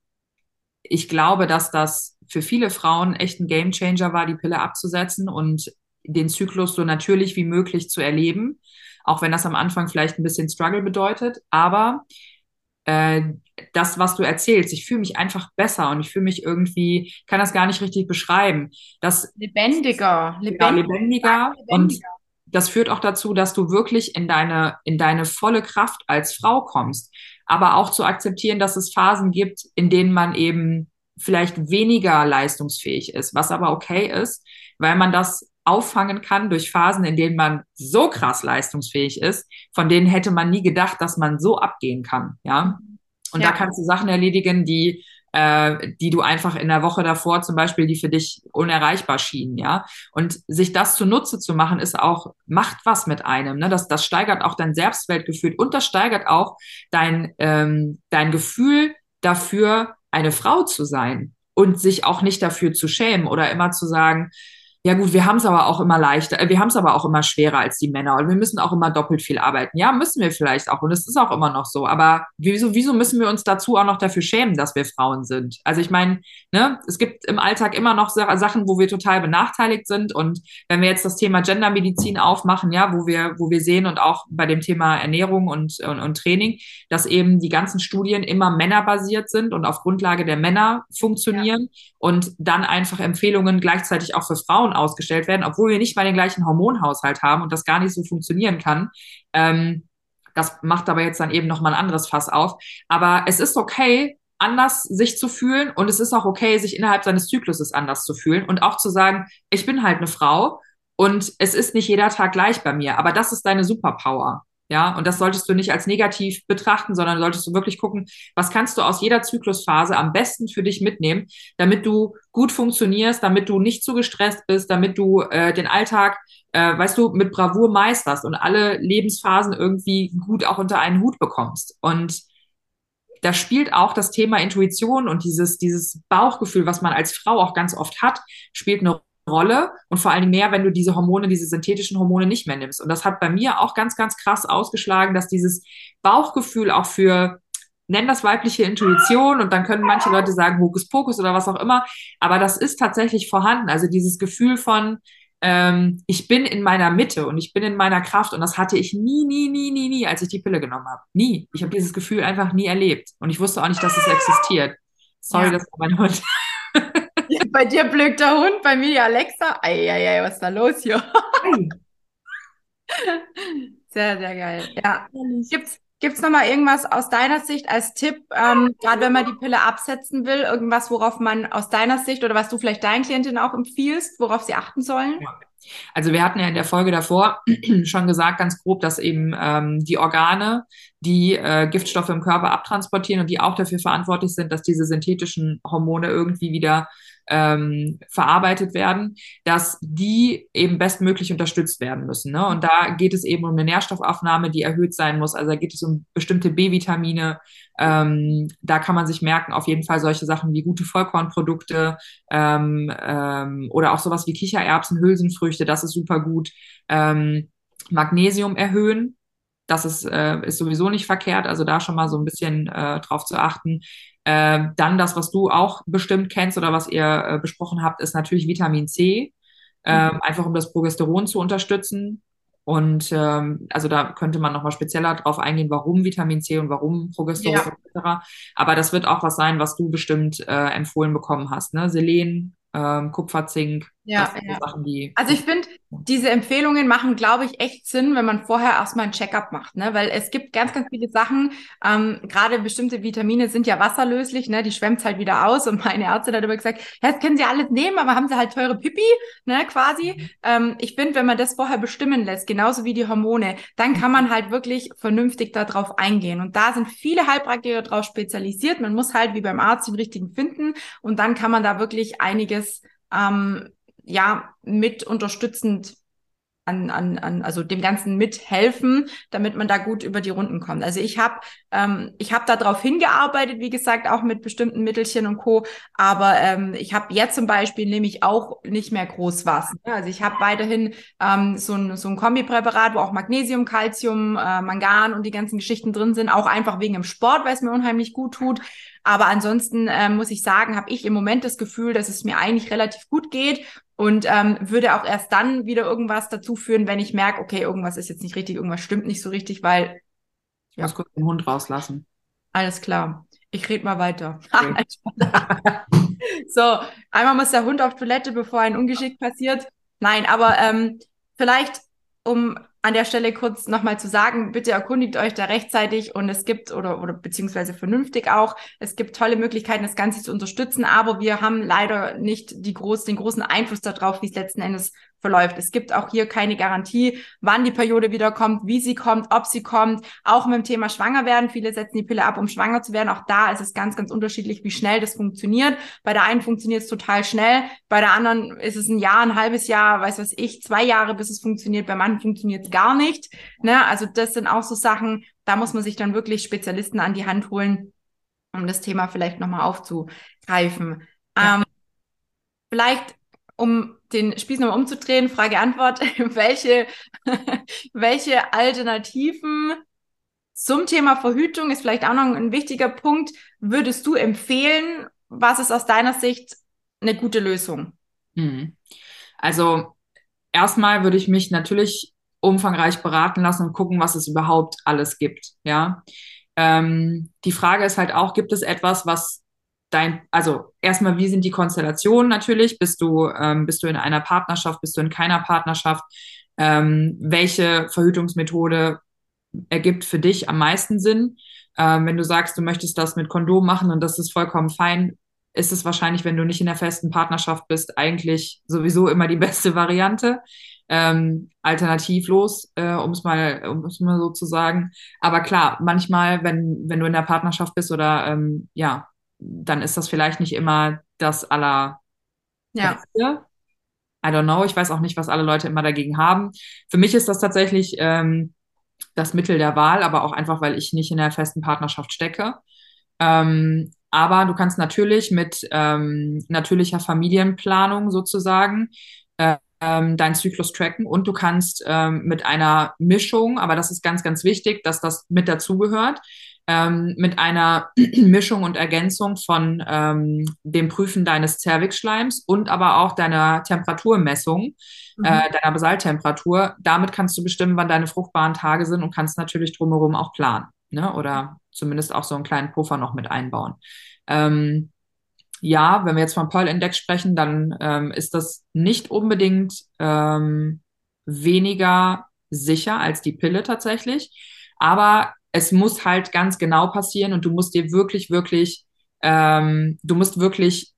ich glaube, dass das für viele Frauen echt ein Gamechanger war, die Pille abzusetzen und den Zyklus so natürlich wie möglich zu erleben. Auch wenn das am Anfang vielleicht ein bisschen Struggle bedeutet. Aber äh, das, was du erzählst, ich fühle mich einfach besser und ich fühle mich irgendwie, kann das gar nicht richtig beschreiben. Das,
lebendiger,
lebendiger, lebendiger, lebendiger. Und das führt auch dazu, dass du wirklich in deine, in deine volle Kraft als Frau kommst aber auch zu akzeptieren, dass es Phasen gibt, in denen man eben vielleicht weniger leistungsfähig ist, was aber okay ist, weil man das auffangen kann durch Phasen, in denen man so krass leistungsfähig ist, von denen hätte man nie gedacht, dass man so abgehen kann, ja. Und ja. da kannst du Sachen erledigen, die äh, die du einfach in der Woche davor zum Beispiel, die für dich unerreichbar schienen, ja. Und sich das zunutze zu machen, ist auch, macht was mit einem, ne? Das, das steigert auch dein Selbstwertgefühl und das steigert auch dein, ähm, dein Gefühl dafür, eine Frau zu sein und sich auch nicht dafür zu schämen oder immer zu sagen, ja gut, wir haben es aber auch immer leichter, äh, wir haben es aber auch immer schwerer als die Männer und wir müssen auch immer doppelt viel arbeiten. Ja, müssen wir vielleicht auch und es ist auch immer noch so. Aber wieso, wieso müssen wir uns dazu auch noch dafür schämen, dass wir Frauen sind? Also ich meine, ne, es gibt im Alltag immer noch Sachen, wo wir total benachteiligt sind und wenn wir jetzt das Thema Gendermedizin aufmachen, ja, wo wir, wo wir sehen und auch bei dem Thema Ernährung und, und, und Training, dass eben die ganzen Studien immer männerbasiert sind und auf Grundlage der Männer funktionieren ja. und dann einfach Empfehlungen gleichzeitig auch für Frauen Frauen ausgestellt werden, obwohl wir nicht mal den gleichen Hormonhaushalt haben und das gar nicht so funktionieren kann. Ähm, das macht aber jetzt dann eben nochmal ein anderes Fass auf. Aber es ist okay, anders sich zu fühlen und es ist auch okay, sich innerhalb seines Zykluses anders zu fühlen und auch zu sagen, ich bin halt eine Frau und es ist nicht jeder Tag gleich bei mir, aber das ist deine Superpower. Ja, und das solltest du nicht als negativ betrachten, sondern solltest du wirklich gucken, was kannst du aus jeder Zyklusphase am besten für dich mitnehmen, damit du gut funktionierst, damit du nicht zu gestresst bist, damit du äh, den Alltag, äh, weißt du, mit Bravour meisterst und alle Lebensphasen irgendwie gut auch unter einen Hut bekommst. Und da spielt auch das Thema Intuition und dieses, dieses Bauchgefühl, was man als Frau auch ganz oft hat, spielt eine Rolle und vor allem mehr, wenn du diese Hormone, diese synthetischen Hormone nicht mehr nimmst. Und das hat bei mir auch ganz, ganz krass ausgeschlagen, dass dieses Bauchgefühl auch für nenn das weibliche Intuition und dann können manche Leute sagen Hokuspokus oder was auch immer, aber das ist tatsächlich vorhanden. Also dieses Gefühl von, ähm, ich bin in meiner Mitte und ich bin in meiner Kraft und das hatte ich nie, nie, nie, nie, nie, als ich die Pille genommen habe. Nie. Ich habe dieses Gefühl einfach nie erlebt und ich wusste auch nicht, dass es existiert. Sorry, ja. das war mein Hund. [LAUGHS]
bei dir blökt der Hund, bei mir die Alexa. Eieiei, was ist da los hier? [LAUGHS] sehr, sehr geil. Ja. Gibt's, gibt's noch mal irgendwas aus deiner Sicht als Tipp, ähm, gerade wenn man die Pille absetzen will, irgendwas, worauf man aus deiner Sicht oder was du vielleicht deinen Klientinnen auch empfiehlst, worauf sie achten sollen?
Ja. Also wir hatten ja in der Folge davor [CLEARS THROAT] schon gesagt, ganz grob, dass eben ähm, die Organe, die äh, Giftstoffe im Körper abtransportieren und die auch dafür verantwortlich sind, dass diese synthetischen Hormone irgendwie wieder ähm, verarbeitet werden, dass die eben bestmöglich unterstützt werden müssen. Ne? Und da geht es eben um eine Nährstoffaufnahme, die erhöht sein muss. Also da geht es um bestimmte B-Vitamine. Ähm, da kann man sich merken, auf jeden Fall solche Sachen wie gute Vollkornprodukte ähm, ähm, oder auch sowas wie Kichererbsen, Hülsenfrüchte, das ist super gut. Ähm, Magnesium erhöhen, das ist, äh, ist sowieso nicht verkehrt, also da schon mal so ein bisschen äh, drauf zu achten. Äh, dann das, was du auch bestimmt kennst oder was ihr äh, besprochen habt, ist natürlich Vitamin C, äh, mhm. einfach um das Progesteron zu unterstützen. Und ähm, also da könnte man nochmal spezieller drauf eingehen, warum Vitamin C und warum Progesteron ja. etc. Aber das wird auch was sein, was du bestimmt äh, empfohlen bekommen hast. Ne? Selen, ähm, Kupfer, Zink.
Ja, ja. Sachen, die. Also ich finde, diese Empfehlungen machen, glaube ich, echt Sinn, wenn man vorher erstmal ein Checkup macht, ne? Weil es gibt ganz, ganz viele Sachen, ähm, gerade bestimmte Vitamine sind ja wasserlöslich, ne? Die schwemmt halt wieder aus und meine Ärztin hat immer gesagt, ja, das können sie alles nehmen, aber haben sie halt teure Pipi, ne, quasi. Mhm. Ähm, ich finde, wenn man das vorher bestimmen lässt, genauso wie die Hormone, dann kann man halt wirklich vernünftig darauf eingehen. Und da sind viele Heilpraktiker drauf spezialisiert. Man muss halt wie beim Arzt den richtigen finden und dann kann man da wirklich einiges ähm, ja mit unterstützend an, an, an, also dem Ganzen mithelfen, damit man da gut über die Runden kommt. Also ich habe ähm, ich habe darauf hingearbeitet, wie gesagt, auch mit bestimmten Mittelchen und Co. Aber ähm, ich habe jetzt zum Beispiel nämlich auch nicht mehr groß was. Ne? Also ich habe weiterhin ähm, so ein, so ein Kombipräparat, wo auch Magnesium, Calcium, äh, Mangan und die ganzen Geschichten drin sind, auch einfach wegen dem Sport, weil es mir unheimlich gut tut. Aber ansonsten äh, muss ich sagen, habe ich im Moment das Gefühl, dass es mir eigentlich relativ gut geht und ähm, würde auch erst dann wieder irgendwas dazu führen, wenn ich merke, okay, irgendwas ist jetzt nicht richtig, irgendwas stimmt nicht so richtig, weil
ich ja. muss kurz den Hund rauslassen.
Alles klar. Ich rede mal weiter. Okay. [LAUGHS] so, einmal muss der Hund auf Toilette, bevor ein Ungeschick passiert. Nein, aber ähm, vielleicht, um an der Stelle kurz nochmal zu sagen, bitte erkundigt euch da rechtzeitig und es gibt oder, oder beziehungsweise vernünftig auch, es gibt tolle Möglichkeiten, das Ganze zu unterstützen, aber wir haben leider nicht die groß, den großen Einfluss darauf, wie es letzten Endes verläuft. Es gibt auch hier keine Garantie, wann die Periode wieder kommt, wie sie kommt, ob sie kommt. Auch mit dem Thema schwanger werden. Viele setzen die Pille ab, um schwanger zu werden. Auch da ist es ganz, ganz unterschiedlich, wie schnell das funktioniert. Bei der einen funktioniert es total schnell. Bei der anderen ist es ein Jahr, ein halbes Jahr, weiß was ich, zwei Jahre, bis es funktioniert. Bei manchen funktioniert es gar nicht. Ne? Also das sind auch so Sachen, da muss man sich dann wirklich Spezialisten an die Hand holen, um das Thema vielleicht nochmal aufzugreifen. Ja. Ähm, vielleicht um den Spieß nochmal umzudrehen, Frage-Antwort, [LAUGHS] welche, [LAUGHS] welche Alternativen zum Thema Verhütung ist vielleicht auch noch ein wichtiger Punkt, würdest du empfehlen? Was ist aus deiner Sicht eine gute Lösung?
Hm. Also erstmal würde ich mich natürlich umfangreich beraten lassen und gucken, was es überhaupt alles gibt. Ja. Ähm, die Frage ist halt auch, gibt es etwas, was dein, also erstmal, wie sind die Konstellationen natürlich? Bist du, ähm, bist du in einer Partnerschaft, bist du in keiner Partnerschaft? Ähm, welche Verhütungsmethode ergibt für dich am meisten Sinn? Ähm, wenn du sagst, du möchtest das mit Kondom machen und das ist vollkommen fein, ist es wahrscheinlich, wenn du nicht in der festen Partnerschaft bist, eigentlich sowieso immer die [LAUGHS] beste Variante. Ähm, alternativlos, äh, um es mal, um es mal so zu sagen. Aber klar, manchmal, wenn, wenn du in der Partnerschaft bist oder ähm, ja, dann ist das vielleicht nicht immer das aller
ja.
I don't know. Ich weiß auch nicht, was alle Leute immer dagegen haben. Für mich ist das tatsächlich ähm, das Mittel der Wahl, aber auch einfach, weil ich nicht in der festen Partnerschaft stecke. Ähm, aber du kannst natürlich mit ähm, natürlicher Familienplanung sozusagen äh, deinen Zyklus tracken und du kannst ähm, mit einer Mischung, aber das ist ganz, ganz wichtig, dass das mit dazugehört, ähm, mit einer [CLEARS THROAT] Mischung und Ergänzung von ähm, dem Prüfen deines Zervixschleims und aber auch deiner Temperaturmessung, mhm. äh, deiner Basaltemperatur. Damit kannst du bestimmen, wann deine fruchtbaren Tage sind und kannst natürlich drumherum auch planen. Ne? Oder zumindest auch so einen kleinen Puffer noch mit einbauen. Ähm, ja, wenn wir jetzt vom Pearl-Index sprechen, dann ähm, ist das nicht unbedingt ähm, weniger sicher als die Pille tatsächlich. Aber es muss halt ganz genau passieren und du musst dir wirklich, wirklich, ähm, du musst wirklich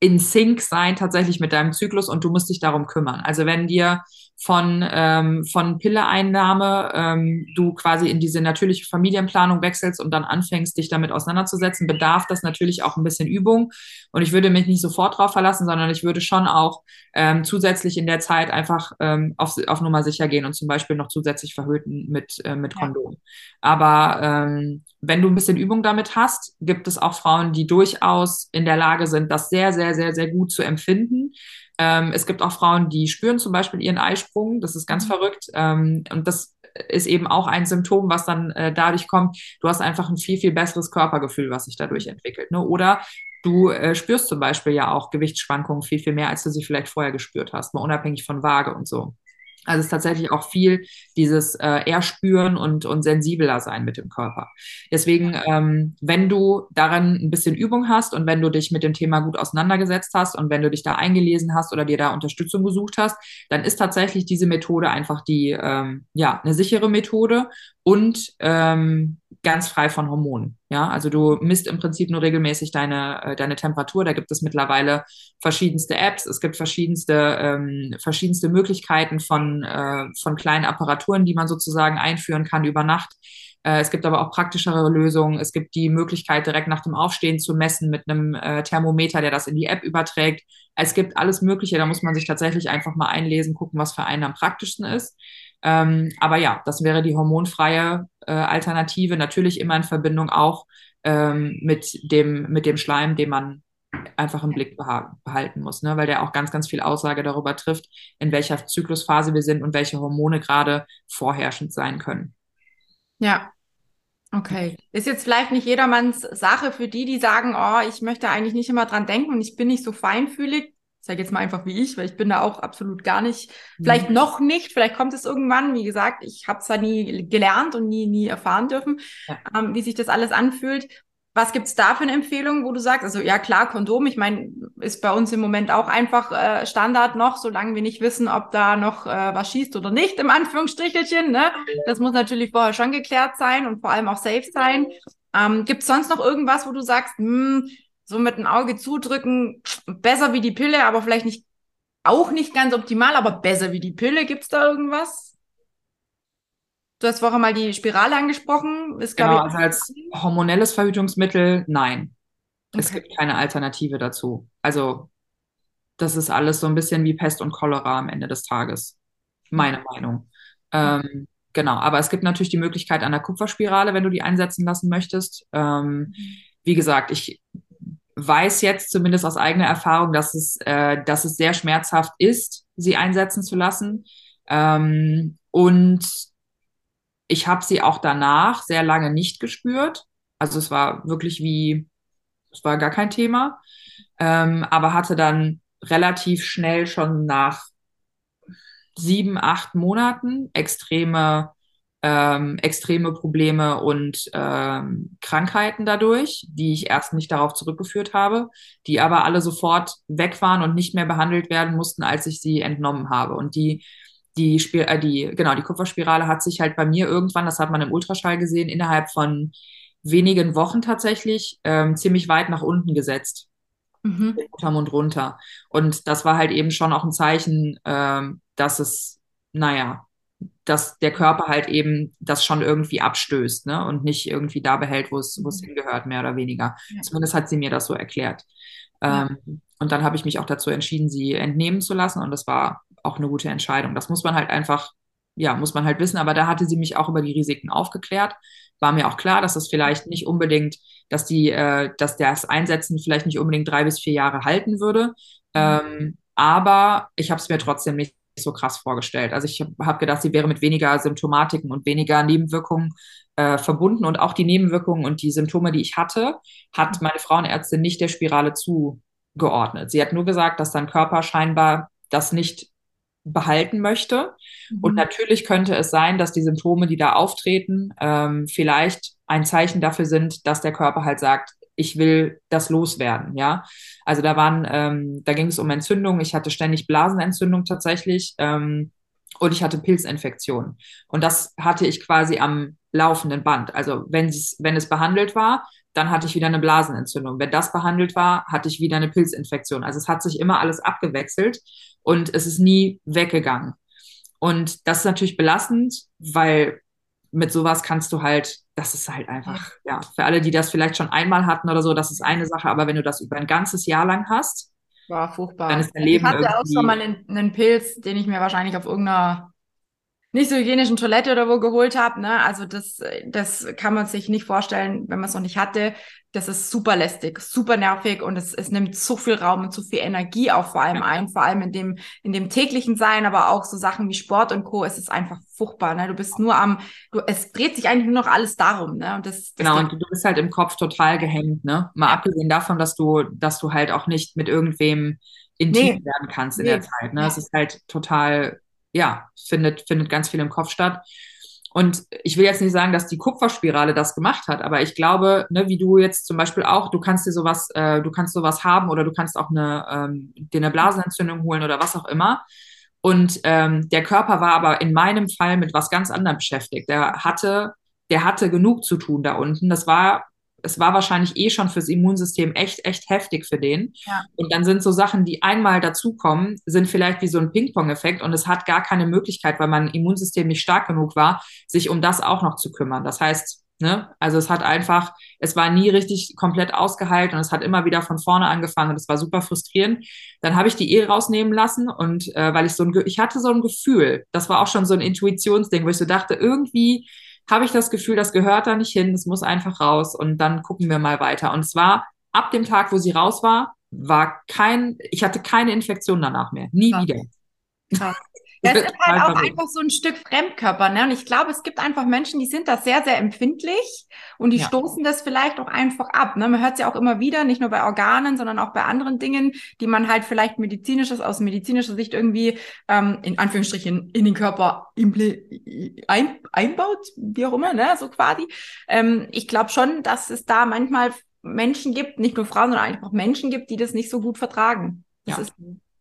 in Sync sein tatsächlich mit deinem Zyklus und du musst dich darum kümmern. Also wenn dir von, ähm, von Pilleeinnahme ähm, du quasi in diese natürliche Familienplanung wechselst und dann anfängst, dich damit auseinanderzusetzen, bedarf das natürlich auch ein bisschen Übung. Und ich würde mich nicht sofort drauf verlassen, sondern ich würde schon auch ähm, zusätzlich in der Zeit einfach ähm, auf, auf Nummer sicher gehen und zum Beispiel noch zusätzlich verhüten mit, äh, mit Kondom. Aber ähm, wenn du ein bisschen Übung damit hast, gibt es auch Frauen, die durchaus in der Lage sind, das sehr, sehr, sehr, sehr gut zu empfinden. Ähm, es gibt auch Frauen, die spüren zum Beispiel ihren Eisprung. Das ist ganz mhm. verrückt. Ähm, und das ist eben auch ein Symptom, was dann äh, dadurch kommt. Du hast einfach ein viel, viel besseres Körpergefühl, was sich dadurch entwickelt. Ne? Oder du äh, spürst zum Beispiel ja auch Gewichtsschwankungen viel, viel mehr, als du sie vielleicht vorher gespürt hast, mal unabhängig von Waage und so. Also es ist tatsächlich auch viel dieses äh, Erspüren und, und sensibler sein mit dem Körper. Deswegen, ähm, wenn du daran ein bisschen Übung hast und wenn du dich mit dem Thema gut auseinandergesetzt hast und wenn du dich da eingelesen hast oder dir da Unterstützung gesucht hast, dann ist tatsächlich diese Methode einfach die, ähm, ja, eine sichere Methode und ähm, ganz frei von Hormonen. Ja, also du misst im Prinzip nur regelmäßig deine, äh, deine Temperatur. Da gibt es mittlerweile verschiedenste Apps. Es gibt verschiedenste, ähm, verschiedenste Möglichkeiten von, äh, von kleinen Apparaturen, die man sozusagen einführen kann über Nacht. Äh, es gibt aber auch praktischere Lösungen. Es gibt die Möglichkeit, direkt nach dem Aufstehen zu messen mit einem äh, Thermometer, der das in die App überträgt. Es gibt alles Mögliche. Da muss man sich tatsächlich einfach mal einlesen, gucken, was für einen am praktischsten ist. Ähm, aber ja, das wäre die hormonfreie äh, Alternative, natürlich immer in Verbindung auch ähm, mit, dem, mit dem Schleim, den man einfach im Blick behalten muss, ne? weil der auch ganz, ganz viel Aussage darüber trifft, in welcher Zyklusphase wir sind und welche Hormone gerade vorherrschend sein können.
Ja, Okay. Ist jetzt vielleicht nicht jedermanns Sache für die, die sagen, oh, ich möchte eigentlich nicht immer dran denken und ich bin nicht so feinfühlig sage jetzt mal einfach wie ich, weil ich bin da auch absolut gar nicht, vielleicht mhm. noch nicht, vielleicht kommt es irgendwann. Wie gesagt, ich habe es da nie gelernt und nie, nie erfahren dürfen, ja. ähm, wie sich das alles anfühlt. Was gibt's da für eine Empfehlung, wo du sagst, also ja klar, Kondom, ich meine, ist bei uns im Moment auch einfach äh, Standard noch, solange wir nicht wissen, ob da noch äh, was schießt oder nicht, im Anführungsstrichelchen. Ne? Das muss natürlich vorher schon geklärt sein und vor allem auch safe sein. Ähm, Gibt sonst noch irgendwas, wo du sagst, hm, so mit dem Auge zudrücken, besser wie die Pille, aber vielleicht nicht, auch nicht ganz optimal, aber besser wie die Pille. Gibt's da irgendwas? Du hast vorher mal die Spirale angesprochen.
Ist, genau, also als hormonelles Verhütungsmittel, nein. Okay. Es gibt keine Alternative dazu. Also, das ist alles so ein bisschen wie Pest und Cholera am Ende des Tages. Meine mhm. Meinung. Ähm, genau, aber es gibt natürlich die Möglichkeit der Kupferspirale, wenn du die einsetzen lassen möchtest. Ähm, mhm. wie gesagt, ich weiß jetzt zumindest aus eigener Erfahrung, dass es, äh, dass es sehr schmerzhaft ist, sie einsetzen zu lassen. Ähm, und ich habe sie auch danach sehr lange nicht gespürt. Also es war wirklich wie, es war gar kein Thema, ähm, aber hatte dann relativ schnell schon nach sieben, acht Monaten extreme ähm, extreme Probleme und ähm, Krankheiten dadurch, die ich erst nicht darauf zurückgeführt habe, die aber alle sofort weg waren und nicht mehr behandelt werden mussten, als ich sie entnommen habe. Und die die, Spir äh, die, genau, die Kupferspirale hat sich halt bei mir irgendwann, das hat man im Ultraschall gesehen, innerhalb von wenigen Wochen tatsächlich ähm, ziemlich weit nach unten gesetzt. Mhm. Muttermund runter. Und das war halt eben schon auch ein Zeichen, ähm, dass es, naja, dass der Körper halt eben das schon irgendwie abstößt ne? und nicht irgendwie da behält, wo es, wo es mhm. hingehört, mehr oder weniger. Ja. Zumindest hat sie mir das so erklärt. Ja. Ähm, und dann habe ich mich auch dazu entschieden, sie entnehmen zu lassen und das war auch eine gute Entscheidung. Das muss man halt einfach, ja, muss man halt wissen, aber da hatte sie mich auch über die Risiken aufgeklärt. War mir auch klar, dass das vielleicht nicht unbedingt, dass die, äh, dass das Einsetzen vielleicht nicht unbedingt drei bis vier Jahre halten würde. Mhm. Ähm, aber ich habe es mir trotzdem nicht so krass vorgestellt. Also ich habe hab gedacht, sie wäre mit weniger Symptomatiken und weniger Nebenwirkungen äh, verbunden und auch die Nebenwirkungen und die Symptome, die ich hatte, hat meine Frauenärztin nicht der Spirale zugeordnet. Sie hat nur gesagt, dass dein Körper scheinbar das nicht behalten möchte. Mhm. Und natürlich könnte es sein, dass die Symptome, die da auftreten, ähm, vielleicht ein Zeichen dafür sind, dass der Körper halt sagt, ich will das loswerden, ja. Also da waren, ähm, da ging es um Entzündung. Ich hatte ständig Blasenentzündung tatsächlich ähm, und ich hatte Pilzinfektion. Und das hatte ich quasi am laufenden Band. Also wenn es, wenn es behandelt war, dann hatte ich wieder eine Blasenentzündung. Wenn das behandelt war, hatte ich wieder eine Pilzinfektion. Also es hat sich immer alles abgewechselt und es ist nie weggegangen. Und das ist natürlich belastend, weil mit sowas kannst du halt, das ist halt einfach, ja, für alle, die das vielleicht schon einmal hatten oder so, das ist eine Sache, aber wenn du das über ein ganzes Jahr lang hast,
war furchtbar.
Dann ist dein Leben
ich hatte auch schon mal einen, einen Pilz, den ich mir wahrscheinlich auf irgendeiner nicht so hygienischen Toilette oder wo geholt habe. Ne? Also das, das kann man sich nicht vorstellen, wenn man es noch nicht hatte. Das ist super lästig, super nervig und es, es nimmt so viel Raum und so viel Energie auch vor allem [LAUGHS] ein, vor allem in dem, in dem täglichen Sein, aber auch so Sachen wie Sport und Co. Es ist einfach furchtbar. Ne? Du bist nur am, du, es dreht sich eigentlich nur noch alles darum. Ne? Und das, das
genau, und du bist halt im Kopf total gehemmt, ne? Mal ja. abgesehen davon, dass du, dass du halt auch nicht mit irgendwem intim nee. werden kannst in nee. der Zeit. Ne? Es ist halt total ja, findet, findet ganz viel im Kopf statt. Und ich will jetzt nicht sagen, dass die Kupferspirale das gemacht hat, aber ich glaube, ne, wie du jetzt zum Beispiel auch, du kannst dir sowas, äh, du kannst sowas haben oder du kannst auch eine, ähm, dir eine Blasenentzündung holen oder was auch immer. Und ähm, der Körper war aber in meinem Fall mit was ganz anderem beschäftigt. Der hatte, der hatte genug zu tun da unten. Das war es war wahrscheinlich eh schon fürs Immunsystem echt, echt heftig für den. Ja. Und dann sind so Sachen, die einmal dazukommen, sind vielleicht wie so ein Ping-Pong-Effekt und es hat gar keine Möglichkeit, weil mein Immunsystem nicht stark genug war, sich um das auch noch zu kümmern. Das heißt, ne, also es hat einfach, es war nie richtig komplett ausgeheilt und es hat immer wieder von vorne angefangen und es war super frustrierend. Dann habe ich die eh rausnehmen lassen und äh, weil ich so ein, ich hatte so ein Gefühl, das war auch schon so ein Intuitionsding, wo ich so dachte, irgendwie habe ich das Gefühl, das gehört da nicht hin, es muss einfach raus und dann gucken wir mal weiter. Und zwar ab dem Tag, wo sie raus war, war kein, ich hatte keine Infektion danach mehr, nie ja. wieder.
Ja. [LAUGHS] Ja, es [LAUGHS] ist halt auch einfach so ein Stück Fremdkörper, ne? Und ich glaube, es gibt einfach Menschen, die sind da sehr, sehr empfindlich und die ja. stoßen das vielleicht auch einfach ab. Ne? Man hört es ja auch immer wieder, nicht nur bei Organen, sondern auch bei anderen Dingen, die man halt vielleicht medizinisches, aus medizinischer Sicht irgendwie ähm, in Anführungsstrichen in den Körper ein, einbaut, wie auch immer, ne? So quasi. Ähm, ich glaube schon, dass es da manchmal Menschen gibt, nicht nur Frauen, sondern einfach auch Menschen gibt, die das nicht so gut vertragen. Das ja. ist,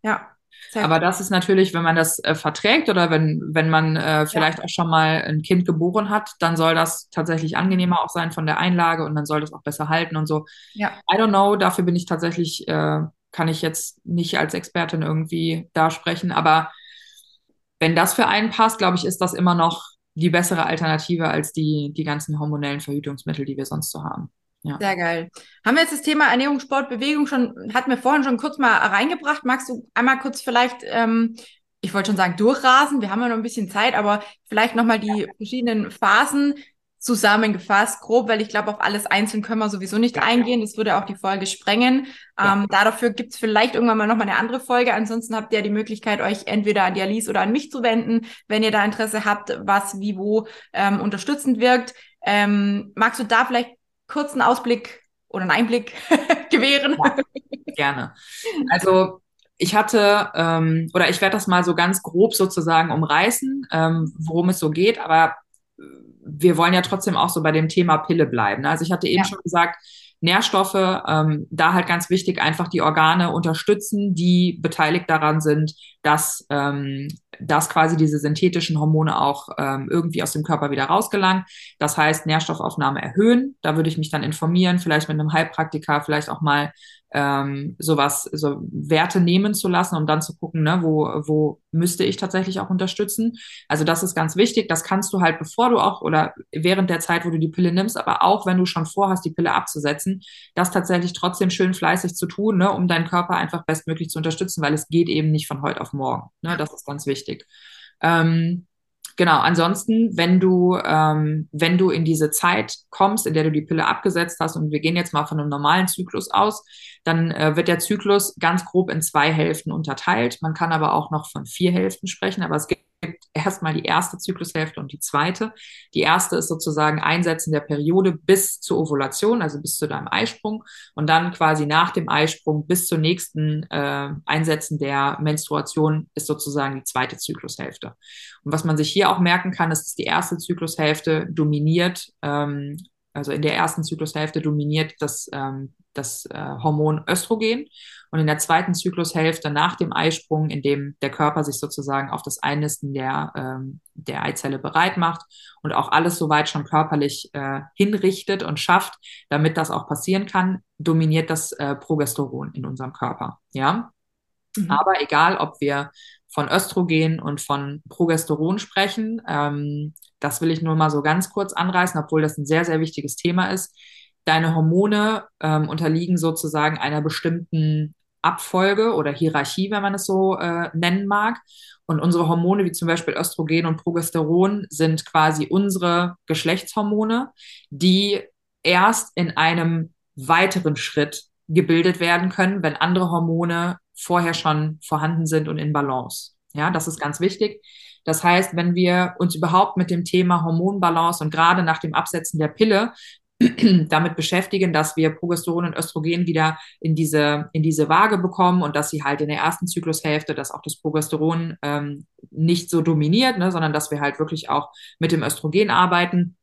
ja.
Aber das ist natürlich, wenn man das äh, verträgt oder wenn, wenn man äh, vielleicht ja. auch schon mal ein Kind geboren hat, dann soll das tatsächlich angenehmer auch sein von der Einlage und dann soll das auch besser halten und so. Ja. I don't know, dafür bin ich tatsächlich, äh, kann ich jetzt nicht als Expertin irgendwie da sprechen, aber wenn das für einen passt, glaube ich, ist das immer noch die bessere Alternative als die, die ganzen hormonellen Verhütungsmittel, die wir sonst so haben.
Ja. Sehr geil. Haben wir jetzt das Thema Ernährung, Sport, Bewegung schon, hatten wir vorhin schon kurz mal reingebracht. Magst du einmal kurz vielleicht, ähm, ich wollte schon sagen, durchrasen, wir haben ja noch ein bisschen Zeit, aber vielleicht nochmal die ja. verschiedenen Phasen zusammengefasst, grob, weil ich glaube, auf alles einzeln können wir sowieso nicht ja, eingehen. Das würde auch die Folge sprengen. Ähm, dafür gibt es vielleicht irgendwann mal nochmal eine andere Folge. Ansonsten habt ihr die Möglichkeit, euch entweder an die Alice oder an mich zu wenden, wenn ihr da Interesse habt, was wie wo ähm, unterstützend wirkt. Ähm, magst du da vielleicht kurzen Ausblick oder einen Einblick [LAUGHS] gewähren? Ja,
gerne. Also ich hatte, ähm, oder ich werde das mal so ganz grob sozusagen umreißen, ähm, worum es so geht, aber wir wollen ja trotzdem auch so bei dem Thema Pille bleiben. Also ich hatte eben ja. schon gesagt, Nährstoffe, ähm, da halt ganz wichtig, einfach die Organe unterstützen, die beteiligt daran sind, dass, ähm, dass quasi diese synthetischen Hormone auch ähm, irgendwie aus dem Körper wieder rausgelangen. Das heißt, Nährstoffaufnahme erhöhen. Da würde ich mich dann informieren, vielleicht mit einem Heilpraktiker, vielleicht auch mal ähm, sowas, so Werte nehmen zu lassen, um dann zu gucken, ne, wo, wo müsste ich tatsächlich auch unterstützen. Also das ist ganz wichtig. Das kannst du halt, bevor du auch oder während der Zeit, wo du die Pille nimmst, aber auch wenn du schon vorhast, die Pille abzusetzen, das tatsächlich trotzdem schön fleißig zu tun, ne, um deinen Körper einfach bestmöglich zu unterstützen, weil es geht eben nicht von heute auf morgen. Ne, das ist ganz wichtig. Ähm, Genau, ansonsten, wenn du, ähm, wenn du in diese Zeit kommst, in der du die Pille abgesetzt hast, und wir gehen jetzt mal von einem normalen Zyklus aus, dann äh, wird der Zyklus ganz grob in zwei Hälften unterteilt. Man kann aber auch noch von vier Hälften sprechen, aber es gibt erstmal die erste Zyklushälfte und die zweite. Die erste ist sozusagen Einsetzen der Periode bis zur Ovulation, also bis zu deinem Eisprung und dann quasi nach dem Eisprung bis zur nächsten äh, Einsetzen der Menstruation ist sozusagen die zweite Zyklushälfte. Und was man sich hier auch merken kann, ist, dass die erste Zyklushälfte dominiert ähm, also in der ersten Zyklushälfte dominiert das, ähm, das äh, Hormon Östrogen und in der zweiten Zyklushälfte nach dem Eisprung, in dem der Körper sich sozusagen auf das Einnisten der, ähm, der Eizelle bereit macht und auch alles soweit schon körperlich äh, hinrichtet und schafft, damit das auch passieren kann, dominiert das äh, Progesteron in unserem Körper. Ja. Mhm. Aber egal, ob wir von Östrogen und von Progesteron sprechen, ähm, das will ich nur mal so ganz kurz anreißen, obwohl das ein sehr, sehr wichtiges Thema ist. Deine Hormone ähm, unterliegen sozusagen einer bestimmten Abfolge oder Hierarchie, wenn man es so äh, nennen mag. Und unsere Hormone, wie zum Beispiel Östrogen und Progesteron, sind quasi unsere Geschlechtshormone, die erst in einem weiteren Schritt gebildet werden können, wenn andere Hormone vorher schon vorhanden sind und in Balance. Ja, das ist ganz wichtig. Das heißt, wenn wir uns überhaupt mit dem Thema Hormonbalance und gerade nach dem Absetzen der Pille [CLEARS THROAT] damit beschäftigen, dass wir Progesteron und Östrogen wieder in diese, in diese Waage bekommen und dass sie halt in der ersten Zyklushälfte, dass auch das Progesteron ähm, nicht so dominiert, ne, sondern dass wir halt wirklich auch mit dem Östrogen arbeiten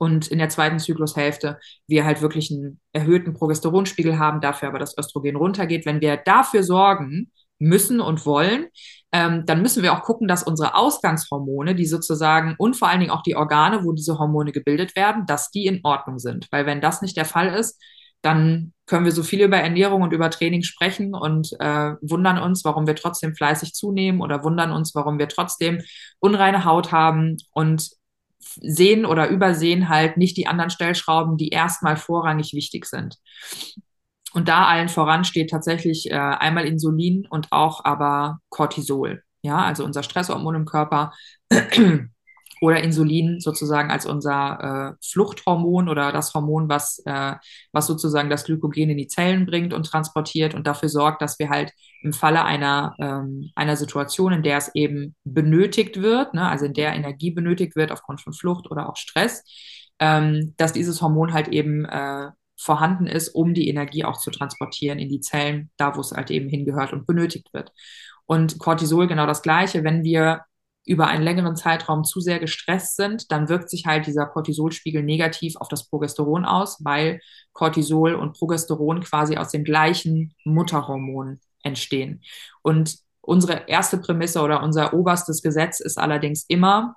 und in der zweiten Zyklushälfte wir halt wirklich einen erhöhten Progesteronspiegel haben, dafür aber das Östrogen runtergeht. Wenn wir dafür sorgen müssen und wollen, ähm, dann müssen wir auch gucken, dass unsere Ausgangshormone, die sozusagen und vor allen Dingen auch die Organe, wo diese Hormone gebildet werden, dass die in Ordnung sind. Weil wenn das nicht der Fall ist, dann können wir so viel über Ernährung und über Training sprechen und äh, wundern uns, warum wir trotzdem fleißig zunehmen oder wundern uns, warum wir trotzdem unreine Haut haben und sehen oder übersehen halt nicht die anderen Stellschrauben, die erstmal vorrangig wichtig sind. Und da allen voran steht tatsächlich äh, einmal Insulin und auch aber Cortisol. Ja, also unser Stresshormon im Körper oder Insulin sozusagen als unser äh, Fluchthormon oder das Hormon, was, äh, was sozusagen das Glykogen in die Zellen bringt und transportiert und dafür sorgt, dass wir halt im Falle einer, ähm, einer Situation, in der es eben benötigt wird, ne, also in der Energie benötigt wird aufgrund von Flucht oder auch Stress, ähm, dass dieses Hormon halt eben äh, vorhanden ist, um die Energie auch zu transportieren in die Zellen, da wo es halt eben hingehört und benötigt wird. Und Cortisol genau das Gleiche. Wenn wir über einen längeren Zeitraum zu sehr gestresst sind, dann wirkt sich halt dieser Cortisolspiegel negativ auf das Progesteron aus, weil Cortisol und Progesteron quasi aus dem gleichen Mutterhormon entstehen. Und unsere erste Prämisse oder unser oberstes Gesetz ist allerdings immer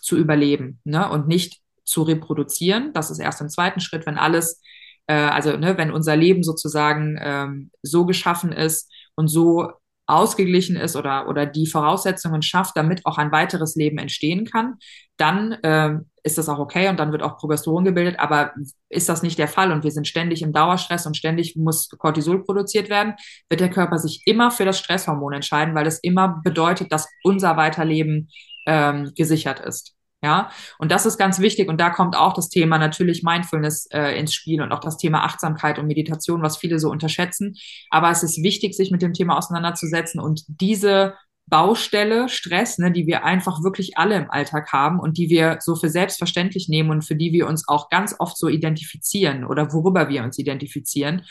zu überleben ne? und nicht zu reproduzieren. Das ist erst im zweiten Schritt, wenn alles, äh, also ne, wenn unser Leben sozusagen ähm, so geschaffen ist und so ausgeglichen ist oder, oder die Voraussetzungen schafft, damit auch ein weiteres Leben entstehen kann, dann äh, ist das auch okay und dann wird auch Progesteron gebildet. Aber ist das nicht der Fall und wir sind ständig im Dauerstress und ständig muss Cortisol produziert werden, wird der Körper sich immer für das Stresshormon entscheiden, weil es immer bedeutet, dass unser Weiterleben ähm, gesichert ist. Ja, und das ist ganz wichtig. Und da kommt auch das Thema natürlich Mindfulness äh, ins Spiel und auch das Thema Achtsamkeit und Meditation, was viele so unterschätzen. Aber es ist wichtig, sich mit dem Thema auseinanderzusetzen und diese Baustelle, Stress, ne, die wir einfach wirklich alle im Alltag haben und die wir so für selbstverständlich nehmen und für die wir uns auch ganz oft so identifizieren oder worüber wir uns identifizieren,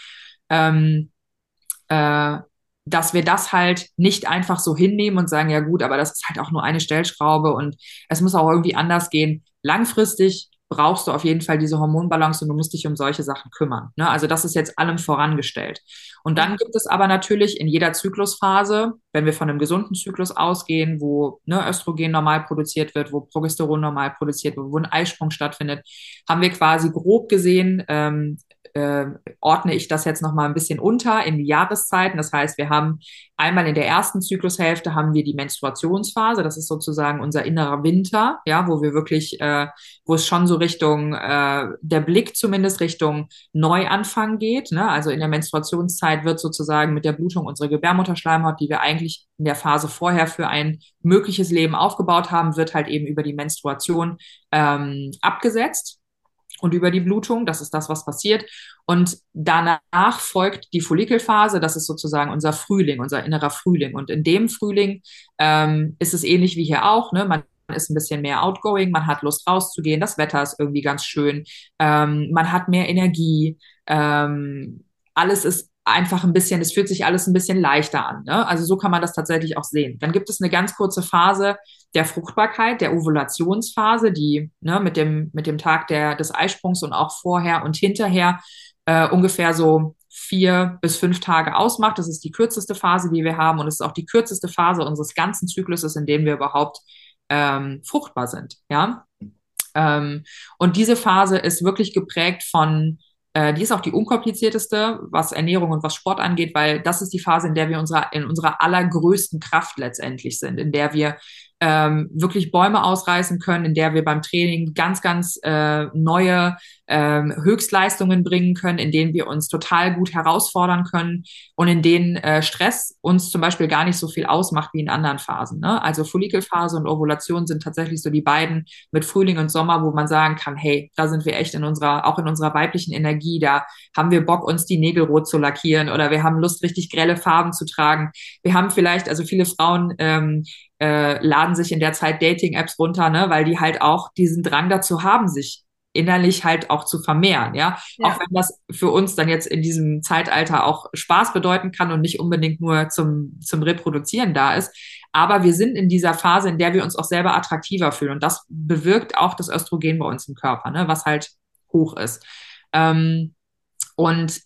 ähm, äh, dass wir das halt nicht einfach so hinnehmen und sagen, ja gut, aber das ist halt auch nur eine Stellschraube und es muss auch irgendwie anders gehen. Langfristig brauchst du auf jeden Fall diese Hormonbalance und du musst dich um solche Sachen kümmern. Ne? Also das ist jetzt allem vorangestellt. Und dann gibt es aber natürlich in jeder Zyklusphase, wenn wir von einem gesunden Zyklus ausgehen, wo ne, Östrogen normal produziert wird, wo Progesteron normal produziert wird, wo ein Eisprung stattfindet, haben wir quasi grob gesehen ähm, äh, ordne ich das jetzt nochmal ein bisschen unter in die Jahreszeiten. Das heißt, wir haben einmal in der ersten Zyklushälfte haben wir die Menstruationsphase. Das ist sozusagen unser innerer Winter, ja, wo wir wirklich, äh, wo es schon so Richtung, äh, der Blick zumindest Richtung Neuanfang geht. Ne? Also in der Menstruationszeit wird sozusagen mit der Blutung unsere Gebärmutterschleimhaut, die wir eigentlich in der Phase vorher für ein mögliches Leben aufgebaut haben, wird halt eben über die Menstruation ähm, abgesetzt und über die Blutung. Das ist das, was passiert. Und danach folgt die Follikelphase. Das ist sozusagen unser Frühling, unser innerer Frühling. Und in dem Frühling ähm, ist es ähnlich wie hier auch. Ne? Man ist ein bisschen mehr outgoing, man hat Lust rauszugehen, das Wetter ist irgendwie ganz schön, ähm, man hat mehr Energie, ähm, alles ist einfach ein bisschen, es fühlt sich alles ein bisschen leichter an. Ne? Also so kann man das tatsächlich auch sehen. Dann gibt es eine ganz kurze Phase der Fruchtbarkeit, der Ovulationsphase, die ne, mit, dem, mit dem Tag der, des Eisprungs und auch vorher und hinterher äh, ungefähr so vier bis fünf Tage ausmacht. Das ist die kürzeste Phase, die wir haben und es ist auch die kürzeste Phase unseres ganzen Zykluses, in dem wir überhaupt ähm, fruchtbar sind. Ja. Ähm, und diese Phase ist wirklich geprägt von äh, die ist auch die unkomplizierteste, was Ernährung und was Sport angeht, weil das ist die Phase, in der wir unserer, in unserer allergrößten Kraft letztendlich sind, in der wir ähm, wirklich Bäume ausreißen können, in der wir beim Training ganz, ganz äh, neue ähm, Höchstleistungen bringen können, in denen wir uns total gut herausfordern können und in denen äh, Stress uns zum Beispiel gar nicht so viel ausmacht wie in anderen Phasen. Ne? Also Follikelphase und Ovulation sind tatsächlich so die beiden mit Frühling und Sommer, wo man sagen kann, hey, da sind wir echt in unserer, auch in unserer weiblichen Energie, da haben wir Bock, uns die Nägel rot zu lackieren oder wir haben Lust, richtig grelle Farben zu tragen. Wir haben vielleicht, also viele Frauen ähm, äh, laden sich in der Zeit Dating-Apps runter, ne, weil die halt auch diesen Drang dazu haben, sich innerlich halt auch zu vermehren, ja? ja? Auch wenn das für uns dann jetzt in diesem Zeitalter auch Spaß bedeuten kann und nicht unbedingt nur zum, zum Reproduzieren da ist. Aber wir sind in dieser Phase, in der wir uns auch selber attraktiver fühlen. Und das bewirkt auch das Östrogen bei uns im Körper, ne? was halt hoch ist. Ähm, und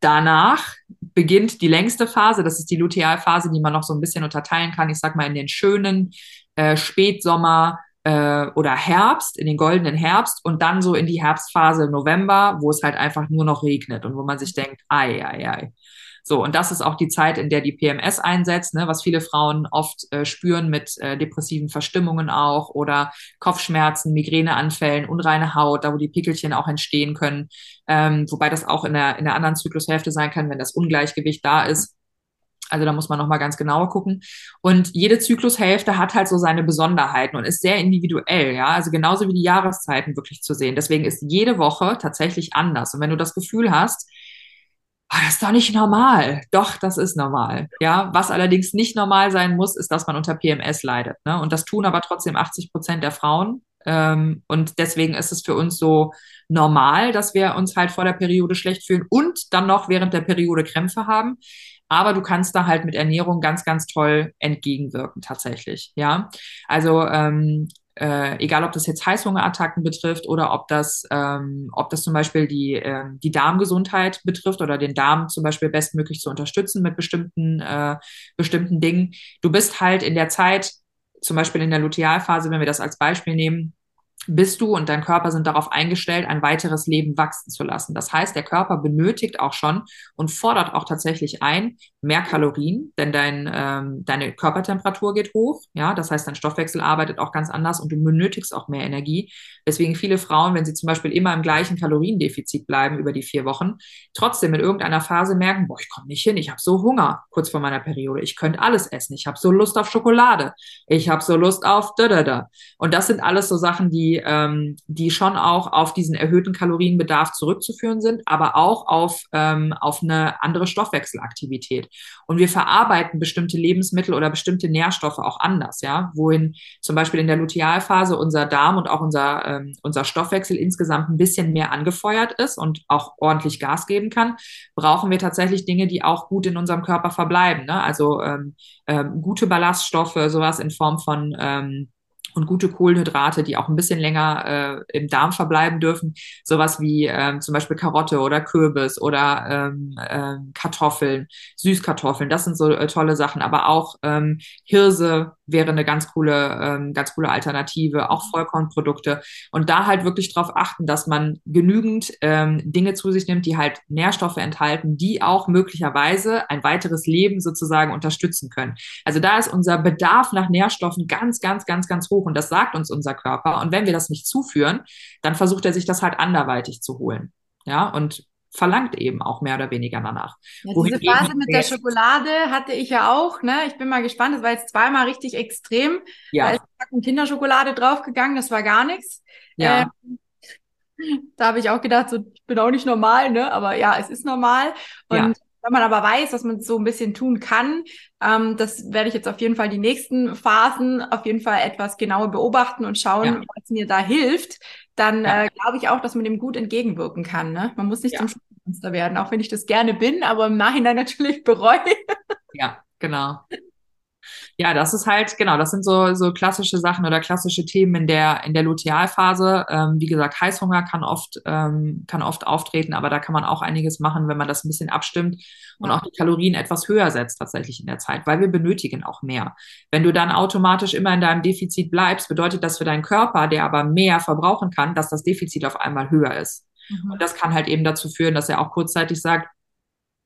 danach beginnt die längste Phase, das ist die Lutealphase, die man noch so ein bisschen unterteilen kann. Ich sag mal in den schönen äh, Spätsommer äh, oder Herbst, in den goldenen Herbst und dann so in die Herbstphase November, wo es halt einfach nur noch regnet und wo man sich denkt, ei, ei, ei. So, und das ist auch die Zeit, in der die PMS einsetzt, ne, was viele Frauen oft äh, spüren mit äh, depressiven Verstimmungen auch oder Kopfschmerzen, Migräneanfällen, unreine Haut, da wo die Pickelchen auch entstehen können. Ähm, wobei das auch in der, in der anderen Zyklushälfte sein kann, wenn das Ungleichgewicht da ist. Also da muss man nochmal ganz genauer gucken. Und jede Zyklushälfte hat halt so seine Besonderheiten und ist sehr individuell, ja. Also genauso wie die Jahreszeiten wirklich zu sehen. Deswegen ist jede Woche tatsächlich anders. Und wenn du das Gefühl hast, oh, das ist doch nicht normal. Doch, das ist normal. Ja, was allerdings nicht normal sein muss, ist, dass man unter PMS leidet. Ne? Und das tun aber trotzdem 80 Prozent der Frauen. Ähm, und deswegen ist es für uns so normal, dass wir uns halt vor der Periode schlecht fühlen und dann noch während der Periode Krämpfe haben. Aber du kannst da halt mit Ernährung ganz, ganz toll entgegenwirken tatsächlich. Ja, also ähm, äh, egal ob das jetzt Heißhungerattacken betrifft oder ob das, ähm, ob das zum Beispiel die, äh, die Darmgesundheit betrifft oder den Darm zum Beispiel bestmöglich zu unterstützen mit bestimmten, äh, bestimmten Dingen. Du bist halt in der Zeit, zum Beispiel in der Lutealphase, wenn wir das als Beispiel nehmen, bist du und dein Körper sind darauf eingestellt, ein weiteres Leben wachsen zu lassen. Das heißt, der Körper benötigt auch schon und fordert auch tatsächlich ein mehr Kalorien, denn dein, ähm, deine Körpertemperatur geht hoch. Ja, das heißt, dein Stoffwechsel arbeitet auch ganz anders und du benötigst auch mehr Energie. Deswegen viele Frauen, wenn sie zum Beispiel immer im gleichen Kaloriendefizit bleiben über die vier Wochen, trotzdem in irgendeiner Phase merken, boah, ich komme nicht hin, ich habe so Hunger kurz vor meiner Periode, ich könnte alles essen, ich habe so Lust auf Schokolade, ich habe so Lust auf da da da. Und das sind alles so Sachen, die ähm, die schon auch auf diesen erhöhten Kalorienbedarf zurückzuführen sind, aber auch auf, ähm, auf eine andere Stoffwechselaktivität. Und wir verarbeiten bestimmte Lebensmittel oder bestimmte Nährstoffe auch anders, ja, wohin zum Beispiel in der Lutealphase unser Darm und auch unser, ähm, unser Stoffwechsel insgesamt ein bisschen mehr angefeuert ist und auch ordentlich Gas geben kann, brauchen wir tatsächlich Dinge, die auch gut in unserem Körper verbleiben. Ne? Also ähm, ähm, gute Ballaststoffe, sowas in Form von ähm, und gute Kohlenhydrate, die auch ein bisschen länger äh, im Darm verbleiben dürfen. Sowas wie ähm, zum Beispiel Karotte oder Kürbis oder ähm, äh, Kartoffeln, Süßkartoffeln, das sind so äh, tolle Sachen. Aber auch ähm, Hirse wäre eine ganz coole, ähm, ganz coole Alternative, auch Vollkornprodukte. Und da halt wirklich darauf achten, dass man genügend ähm, Dinge zu sich nimmt, die halt Nährstoffe enthalten, die auch möglicherweise ein weiteres Leben sozusagen unterstützen können. Also da ist unser Bedarf nach Nährstoffen ganz, ganz, ganz, ganz hoch hoch und das sagt uns unser Körper. Und wenn wir das nicht zuführen, dann versucht er sich das halt anderweitig zu holen. Ja, und verlangt eben auch mehr oder weniger danach.
Ja, diese Phase mit der Schokolade hatte ich ja auch. Ne? Ich bin mal gespannt. Das war jetzt zweimal richtig extrem. Ja. Da ist ein Kinderschokolade draufgegangen. Das war gar nichts. Ja. Ähm, da habe ich auch gedacht, so, ich bin auch nicht normal, ne? Aber ja, es ist normal. Und ja. Wenn man aber weiß, dass man so ein bisschen tun kann, ähm, das werde ich jetzt auf jeden Fall die nächsten Phasen auf jeden Fall etwas genauer beobachten und schauen, ja. was mir da hilft. Dann ja. äh, glaube ich auch, dass man dem gut entgegenwirken kann. Ne? Man muss nicht ja. zum Monster werden, auch wenn ich das gerne bin, aber im Nachhinein [LAUGHS] natürlich bereue.
Ja, genau. Ja, das ist halt, genau, das sind so, so klassische Sachen oder klassische Themen in der, in der Lutealphase. Ähm, wie gesagt, Heißhunger kann oft, ähm, kann oft auftreten, aber da kann man auch einiges machen, wenn man das ein bisschen abstimmt und auch die Kalorien etwas höher setzt tatsächlich in der Zeit, weil wir benötigen auch mehr. Wenn du dann automatisch immer in deinem Defizit bleibst, bedeutet das für deinen Körper, der aber mehr verbrauchen kann, dass das Defizit auf einmal höher ist. Mhm. Und das kann halt eben dazu führen, dass er auch kurzzeitig sagt,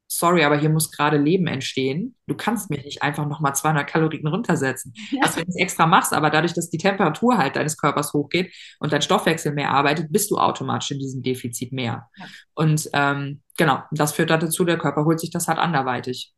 sorry, aber hier muss gerade Leben entstehen. Du kannst mich nicht einfach nochmal 200 Kalorien runtersetzen. Ja. Was, wenn du es extra machst, aber dadurch, dass die Temperatur halt deines Körpers hochgeht und dein Stoffwechsel mehr arbeitet, bist du automatisch in diesem Defizit mehr. Ja. Und ähm, genau, das führt dazu, der Körper holt sich das halt anderweitig.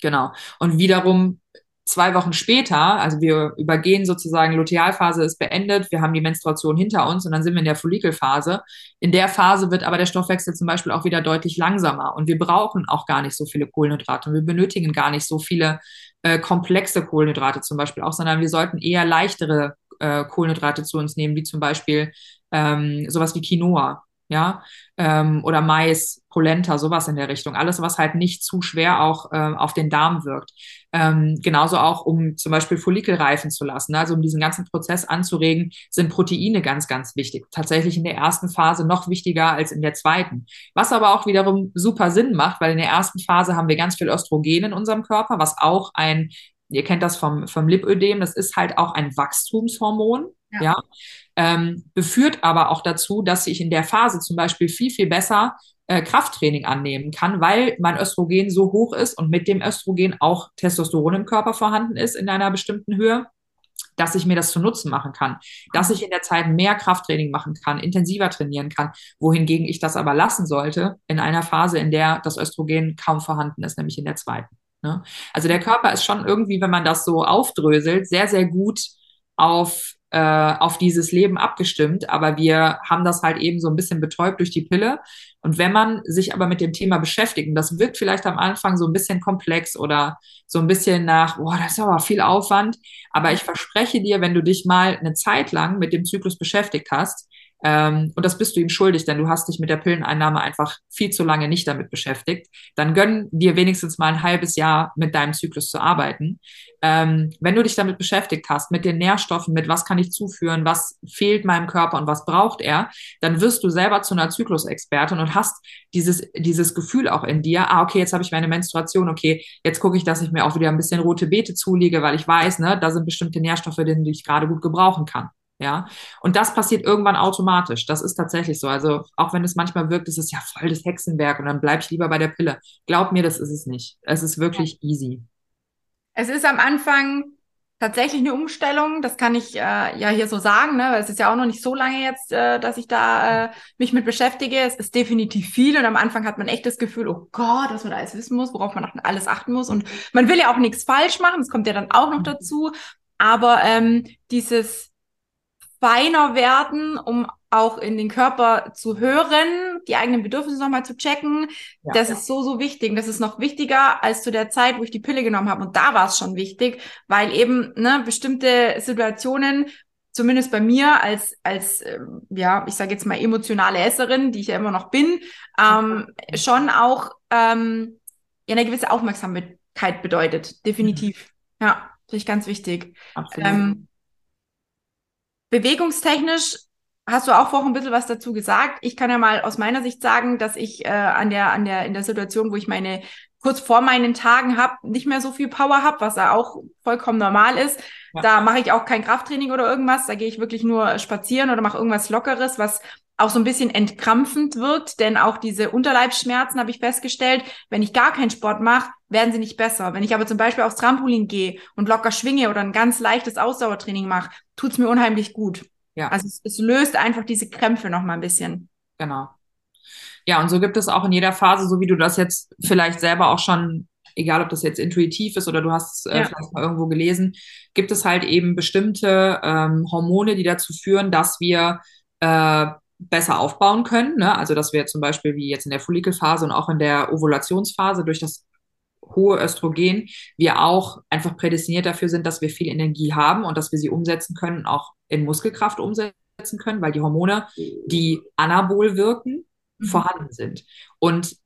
Genau. Und wiederum zwei Wochen später, also wir übergehen sozusagen, Lutealphase ist beendet, wir haben die Menstruation hinter uns und dann sind wir in der Follikelphase. In der Phase wird aber der Stoffwechsel zum Beispiel auch wieder deutlich langsamer und wir brauchen auch gar nicht so viele Kohlenhydrate und wir benötigen gar nicht so viele äh, komplexe Kohlenhydrate zum Beispiel auch, sondern wir sollten eher leichtere äh, Kohlenhydrate zu uns nehmen, wie zum Beispiel ähm, sowas wie Quinoa ja, ähm, oder Mais, Polenta, sowas in der Richtung. Alles, was halt nicht zu schwer auch äh, auf den Darm wirkt. Ähm, genauso auch, um zum Beispiel Follikel reifen zu lassen. Also um diesen ganzen Prozess anzuregen, sind Proteine ganz, ganz wichtig. Tatsächlich in der ersten Phase noch wichtiger als in der zweiten. Was aber auch wiederum super Sinn macht, weil in der ersten Phase haben wir ganz viel Östrogen in unserem Körper, was auch ein Ihr kennt das vom, vom Lipödem, das ist halt auch ein Wachstumshormon, ja. ja ähm, beführt aber auch dazu, dass ich in der Phase zum Beispiel viel, viel besser äh, Krafttraining annehmen kann, weil mein Östrogen so hoch ist und mit dem Östrogen auch Testosteron im Körper vorhanden ist in einer bestimmten Höhe dass ich mir das zu Nutzen machen kann, dass ich in der Zeit mehr Krafttraining machen kann, intensiver trainieren kann, wohingegen ich das aber lassen sollte in einer Phase, in der das Östrogen kaum vorhanden ist, nämlich in der zweiten. Ne? Also der Körper ist schon irgendwie, wenn man das so aufdröselt, sehr, sehr gut auf äh, auf dieses Leben abgestimmt, aber wir haben das halt eben so ein bisschen betäubt durch die Pille. Und wenn man sich aber mit dem Thema beschäftigt, und das wirkt vielleicht am Anfang so ein bisschen komplex oder so ein bisschen nach, boah, das ist aber viel Aufwand, aber ich verspreche dir, wenn du dich mal eine Zeit lang mit dem Zyklus beschäftigt hast, ähm, und das bist du ihm schuldig, denn du hast dich mit der Pilleneinnahme einfach viel zu lange nicht damit beschäftigt. Dann gönn dir wenigstens mal ein halbes Jahr mit deinem Zyklus zu arbeiten. Ähm, wenn du dich damit beschäftigt hast, mit den Nährstoffen, mit was kann ich zuführen, was fehlt meinem Körper und was braucht er, dann wirst du selber zu einer Zyklusexpertin und hast dieses, dieses Gefühl auch in dir, ah, okay, jetzt habe ich meine Menstruation, okay, jetzt gucke ich, dass ich mir auch wieder ein bisschen rote Beete zulege, weil ich weiß, ne, da sind bestimmte Nährstoffe, die ich gerade gut gebrauchen kann. Ja, und das passiert irgendwann automatisch. Das ist tatsächlich so. Also, auch wenn es manchmal wirkt, ist es ja voll das Hexenwerk und dann bleib ich lieber bei der Pille. Glaub mir, das ist es nicht. Es ist wirklich ja. easy.
Es ist am Anfang tatsächlich eine Umstellung. Das kann ich äh, ja hier so sagen, ne? weil es ist ja auch noch nicht so lange jetzt, äh, dass ich da äh, mich mit beschäftige. Es ist definitiv viel und am Anfang hat man echt das Gefühl, oh Gott, was man alles wissen muss, worauf man alles achten muss. Und man will ja auch nichts falsch machen. Das kommt ja dann auch noch mhm. dazu. Aber ähm, dieses feiner werden, um auch in den Körper zu hören, die eigenen Bedürfnisse nochmal zu checken. Ja, das ja. ist so, so wichtig. Das ist noch wichtiger als zu der Zeit, wo ich die Pille genommen habe. Und da war es schon wichtig, weil eben ne, bestimmte Situationen, zumindest bei mir als, als äh, ja, ich sage jetzt mal emotionale Esserin, die ich ja immer noch bin, ähm, schon auch ähm, ja, eine gewisse Aufmerksamkeit bedeutet. Definitiv. Mhm. Ja, finde ich ganz wichtig. Absolut. Ähm, Bewegungstechnisch hast du auch vorhin ein bisschen was dazu gesagt. Ich kann ja mal aus meiner Sicht sagen, dass ich äh, an der, an der, in der Situation, wo ich meine kurz vor meinen Tagen habe, nicht mehr so viel Power habe, was ja auch vollkommen normal ist. Ja. Da mache ich auch kein Krafttraining oder irgendwas. Da gehe ich wirklich nur spazieren oder mache irgendwas Lockeres, was auch so ein bisschen entkrampfend wirkt, denn auch diese Unterleibsschmerzen habe ich festgestellt, wenn ich gar keinen Sport mache, werden sie nicht besser. Wenn ich aber zum Beispiel aufs Trampolin gehe und locker schwinge oder ein ganz leichtes Ausdauertraining mache, tut's mir unheimlich gut. Ja. Also es, es löst einfach diese Krämpfe noch mal ein bisschen.
Genau. Ja, und so gibt es auch in jeder Phase, so wie du das jetzt vielleicht selber auch schon egal ob das jetzt intuitiv ist oder du hast es äh, ja. vielleicht mal irgendwo gelesen, gibt es halt eben bestimmte ähm, Hormone, die dazu führen, dass wir äh, besser aufbauen können. Ne? Also dass wir zum Beispiel wie jetzt in der Follikelphase und auch in der Ovulationsphase durch das hohe Östrogen wir auch einfach prädestiniert dafür sind, dass wir viel Energie haben und dass wir sie umsetzen können, auch in Muskelkraft umsetzen können, weil die Hormone, die anabol wirken, mhm. vorhanden sind. Und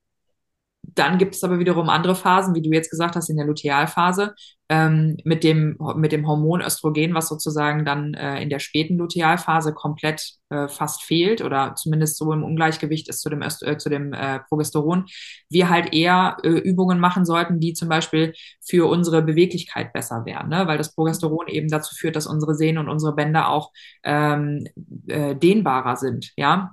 dann gibt es aber wiederum andere Phasen, wie du jetzt gesagt hast, in der Lutealphase, ähm, mit, dem, mit dem Hormon Östrogen, was sozusagen dann äh, in der späten Lutealphase komplett äh, fast fehlt oder zumindest so im Ungleichgewicht ist zu dem, Öst äh, zu dem äh, Progesteron, wir halt eher äh, Übungen machen sollten, die zum Beispiel für unsere Beweglichkeit besser wären, ne? weil das Progesteron eben dazu führt, dass unsere Sehnen und unsere Bänder auch ähm, äh, dehnbarer sind, ja.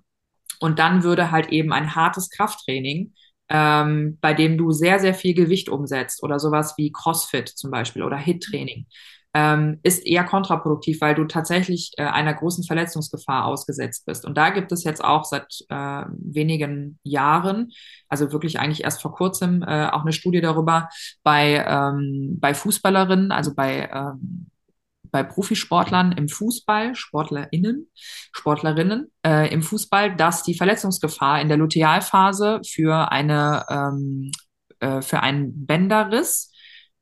Und dann würde halt eben ein hartes Krafttraining ähm, bei dem du sehr, sehr viel Gewicht umsetzt oder sowas wie CrossFit zum Beispiel oder HIT-Training, ähm, ist eher kontraproduktiv, weil du tatsächlich äh, einer großen Verletzungsgefahr ausgesetzt bist. Und da gibt es jetzt auch seit äh, wenigen Jahren, also wirklich eigentlich erst vor kurzem, äh, auch eine Studie darüber bei, ähm, bei Fußballerinnen, also bei ähm, bei Profisportlern im Fußball, SportlerInnen, Sportlerinnen äh, im Fußball, dass die Verletzungsgefahr in der Lutealphase für eine ähm, äh, für einen Bänderriss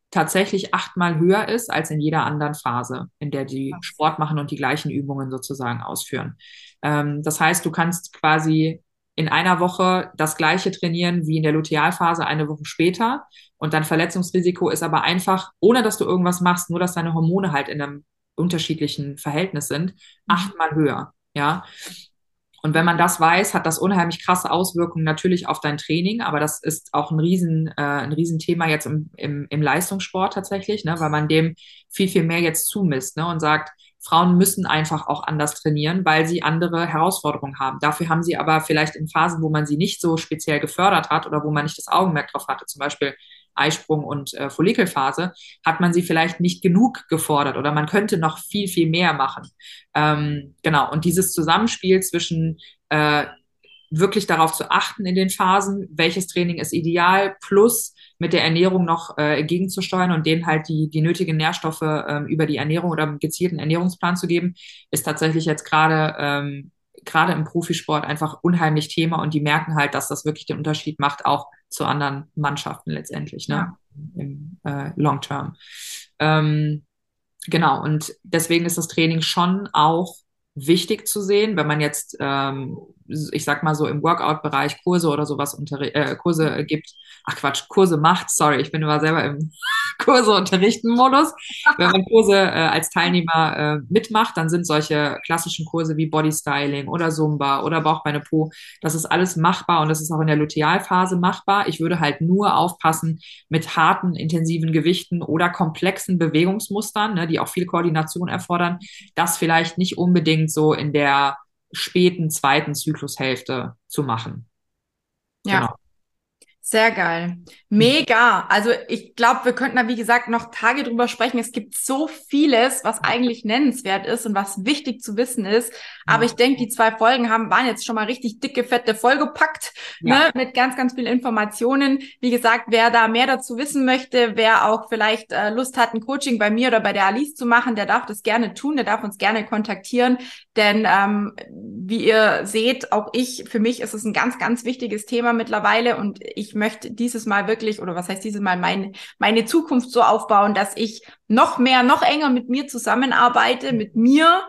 tatsächlich achtmal höher ist als in jeder anderen Phase, in der die Sport machen und die gleichen Übungen sozusagen ausführen. Ähm, das heißt, du kannst quasi in einer Woche das gleiche trainieren wie in der Lutealphase eine Woche später. Und dein Verletzungsrisiko ist aber einfach, ohne dass du irgendwas machst, nur dass deine Hormone halt in einem unterschiedlichen Verhältnis sind, mhm. achtmal höher. Ja. Und wenn man das weiß, hat das unheimlich krasse Auswirkungen natürlich auf dein Training, aber das ist auch ein riesen, äh, ein Riesenthema jetzt im, im, im Leistungssport tatsächlich, ne, weil man dem viel, viel mehr jetzt zumisst ne, und sagt, Frauen müssen einfach auch anders trainieren, weil sie andere Herausforderungen haben. Dafür haben sie aber vielleicht in Phasen, wo man sie nicht so speziell gefördert hat oder wo man nicht das Augenmerk drauf hatte, zum Beispiel Eisprung und äh, Follikelphase, hat man sie vielleicht nicht genug gefordert oder man könnte noch viel, viel mehr machen. Ähm, genau. Und dieses Zusammenspiel zwischen äh, wirklich darauf zu achten in den Phasen, welches Training ist ideal, plus mit der Ernährung noch äh, gegenzusteuern und denen halt die, die nötigen Nährstoffe ähm, über die Ernährung oder einen gezielten Ernährungsplan zu geben, ist tatsächlich jetzt gerade ähm, gerade im Profisport einfach unheimlich Thema und die merken halt, dass das wirklich den Unterschied macht, auch zu anderen Mannschaften letztendlich, ne? Ja. Im äh, Long Term. Ähm, genau, und deswegen ist das Training schon auch wichtig zu sehen, wenn man jetzt, ähm, ich sag mal so im Workout-Bereich Kurse oder sowas unter, äh, Kurse gibt, ach Quatsch, Kurse macht, sorry, ich bin immer selber im [LAUGHS] Kurse unterrichten Modus. Wenn man Kurse äh, als Teilnehmer äh, mitmacht, dann sind solche klassischen Kurse wie Body Styling oder Zumba oder Bauchbeine Po, das ist alles machbar und das ist auch in der Lutealphase machbar. Ich würde halt nur aufpassen mit harten, intensiven Gewichten oder komplexen Bewegungsmustern, ne, die auch viel Koordination erfordern, das vielleicht nicht unbedingt so in der späten zweiten Zyklushälfte zu machen.
Ja. Genau. Sehr geil. Mega. Also ich glaube, wir könnten da, wie gesagt, noch Tage drüber sprechen. Es gibt so vieles, was eigentlich nennenswert ist und was wichtig zu wissen ist. Aber ich denke, die zwei Folgen haben, waren jetzt schon mal richtig dicke, fette vollgepackt, ja. ne, mit ganz, ganz vielen Informationen. Wie gesagt, wer da mehr dazu wissen möchte, wer auch vielleicht äh, Lust hat, ein Coaching bei mir oder bei der Alice zu machen, der darf das gerne tun, der darf uns gerne kontaktieren. Denn ähm, wie ihr seht, auch ich, für mich ist es ein ganz, ganz wichtiges Thema mittlerweile und ich möchte dieses Mal wirklich, oder was heißt dieses Mal, meine, meine Zukunft so aufbauen, dass ich noch mehr, noch enger mit mir zusammenarbeite, mit mir,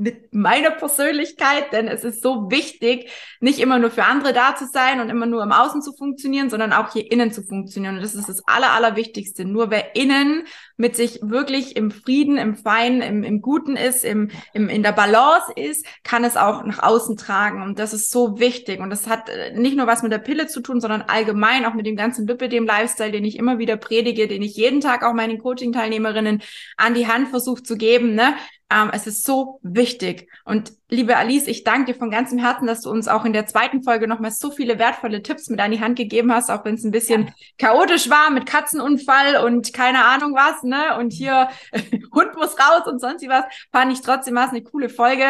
mit meiner Persönlichkeit, denn es ist so wichtig, nicht immer nur für andere da zu sein und immer nur im Außen zu funktionieren, sondern auch hier innen zu funktionieren. Und das ist das Aller, Allerwichtigste. Nur wer innen mit sich wirklich im Frieden, im Feinen, im, im Guten ist, im, im, in der Balance ist, kann es auch nach außen tragen. Und das ist so wichtig. Und das hat äh, nicht nur was mit der Pille zu tun, sondern allgemein auch mit dem ganzen Lipidem-Lifestyle, den ich immer wieder predige, den ich jeden Tag auch meinen Coaching-Teilnehmerinnen an die Hand versuche zu geben. Ne? Ähm, es ist so wichtig. Und liebe Alice, ich danke dir von ganzem Herzen, dass du uns auch in der zweiten Folge nochmal so viele wertvolle Tipps mit an die Hand gegeben hast, auch wenn es ein bisschen ja. chaotisch war mit Katzenunfall und keine Ahnung was, ne? Und hier [LAUGHS] Hund muss raus und sonst was. Fand ich trotzdem war es eine coole Folge,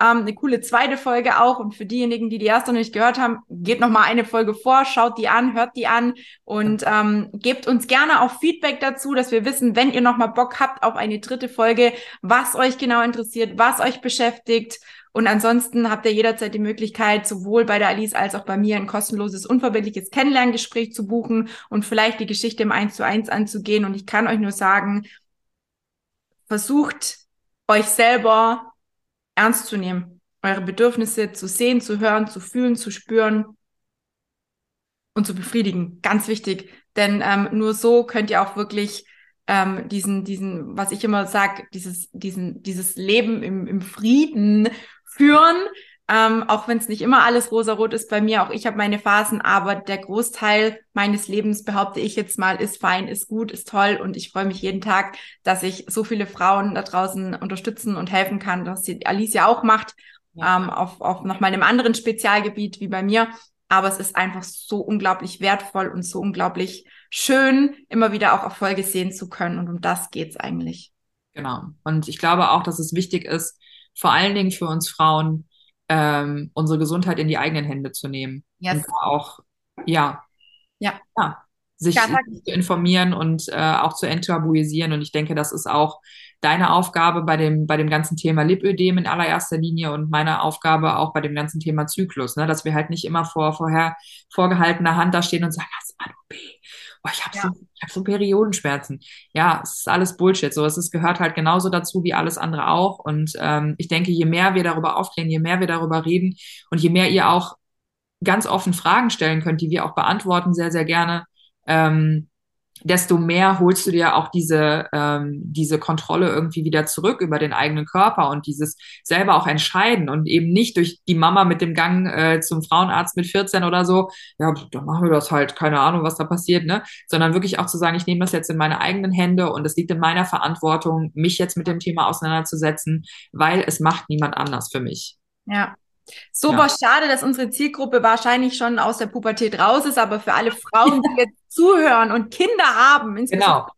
ähm, eine coole zweite Folge auch. Und für diejenigen, die die erste noch nicht gehört haben, geht nochmal eine Folge vor, schaut die an, hört die an und ähm, gebt uns gerne auch Feedback dazu, dass wir wissen, wenn ihr nochmal Bock habt auf eine dritte Folge, was euch genau interessiert, was euch beschäftigt. Und ansonsten habt ihr jederzeit die Möglichkeit, sowohl bei der Alice als auch bei mir ein kostenloses, unverbindliches Kennenlerngespräch zu buchen und vielleicht die Geschichte im Eins zu eins anzugehen. Und ich kann euch nur sagen, versucht euch selber ernst zu nehmen. eure Bedürfnisse zu sehen, zu hören, zu fühlen, zu spüren und zu befriedigen. Ganz wichtig, denn ähm, nur so könnt ihr auch wirklich ähm, diesen, diesen, was ich immer sage, dieses, diesen, dieses Leben im, im Frieden führen, ähm, auch wenn es nicht immer alles rosarot ist bei mir, auch ich habe meine Phasen, aber der Großteil meines Lebens, behaupte ich jetzt mal, ist fein, ist gut, ist toll und ich freue mich jeden Tag, dass ich so viele Frauen da draußen unterstützen und helfen kann, dass die Alicia auch macht, ja. ähm, auf, auf nochmal einem anderen Spezialgebiet wie bei mir. Aber es ist einfach so unglaublich wertvoll und so unglaublich schön, immer wieder auch Erfolge sehen zu können. Und um das geht's eigentlich.
Genau. Und ich glaube auch, dass es wichtig ist, vor allen Dingen für uns Frauen, ähm, unsere Gesundheit in die eigenen Hände zu nehmen. Yes. Und auch, ja, ja. ja sich ja, zu informieren und äh, auch zu enttabuisieren. Und ich denke, das ist auch deine Aufgabe bei dem, bei dem ganzen Thema Lipödem in allererster Linie und meine Aufgabe auch bei dem ganzen Thema Zyklus, ne? dass wir halt nicht immer vor vorher vorgehaltener Hand da stehen und sagen, hast du B? Oh, ich habe ja. so, ich hab so Periodenschmerzen. Ja, es ist alles Bullshit. So, es ist, gehört halt genauso dazu wie alles andere auch. Und ähm, ich denke, je mehr wir darüber aufklären, je mehr wir darüber reden und je mehr ihr auch ganz offen Fragen stellen könnt, die wir auch beantworten, sehr, sehr gerne, ähm, desto mehr holst du dir auch diese, ähm, diese Kontrolle irgendwie wieder zurück über den eigenen Körper und dieses selber auch entscheiden und eben nicht durch die Mama mit dem Gang äh, zum Frauenarzt mit 14 oder so, ja, dann machen wir das halt, keine Ahnung, was da passiert, ne? Sondern wirklich auch zu sagen, ich nehme das jetzt in meine eigenen Hände und es liegt in meiner Verantwortung, mich jetzt mit dem Thema auseinanderzusetzen, weil es macht niemand anders für mich.
Ja, Super ja. schade, dass unsere Zielgruppe wahrscheinlich schon aus der Pubertät raus ist, aber für alle Frauen, die jetzt [LAUGHS] zuhören und Kinder haben, insbesondere genau.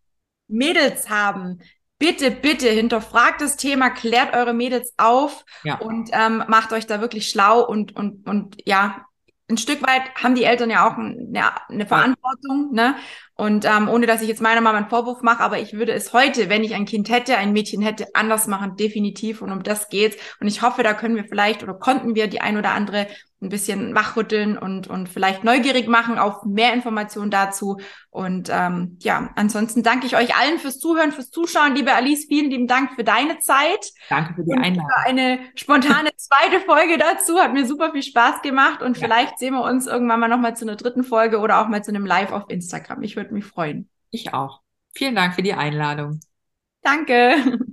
Mädels haben, bitte, bitte hinterfragt das Thema, klärt eure Mädels auf ja. und ähm, macht euch da wirklich schlau und, und, und ja, ein Stück weit haben die Eltern ja auch eine, eine Verantwortung, ne? Und ähm, ohne dass ich jetzt meiner Mama einen Vorwurf mache, aber ich würde es heute, wenn ich ein Kind hätte, ein Mädchen hätte, anders machen, definitiv. Und um das geht's. Und ich hoffe, da können wir vielleicht oder konnten wir die ein oder andere ein bisschen wachrütteln und, und vielleicht neugierig machen auf mehr Informationen dazu. Und ähm, ja, ansonsten danke ich euch allen fürs Zuhören, fürs Zuschauen. Liebe Alice, vielen lieben Dank für deine Zeit.
Danke für die Einladung.
Für eine spontane [LAUGHS] zweite Folge dazu. Hat mir super viel Spaß gemacht. Und ja. vielleicht sehen wir uns irgendwann mal nochmal zu einer dritten Folge oder auch mal zu einem Live auf Instagram. Ich würde mich freuen.
Ich auch. Vielen Dank für die Einladung.
Danke. [LAUGHS]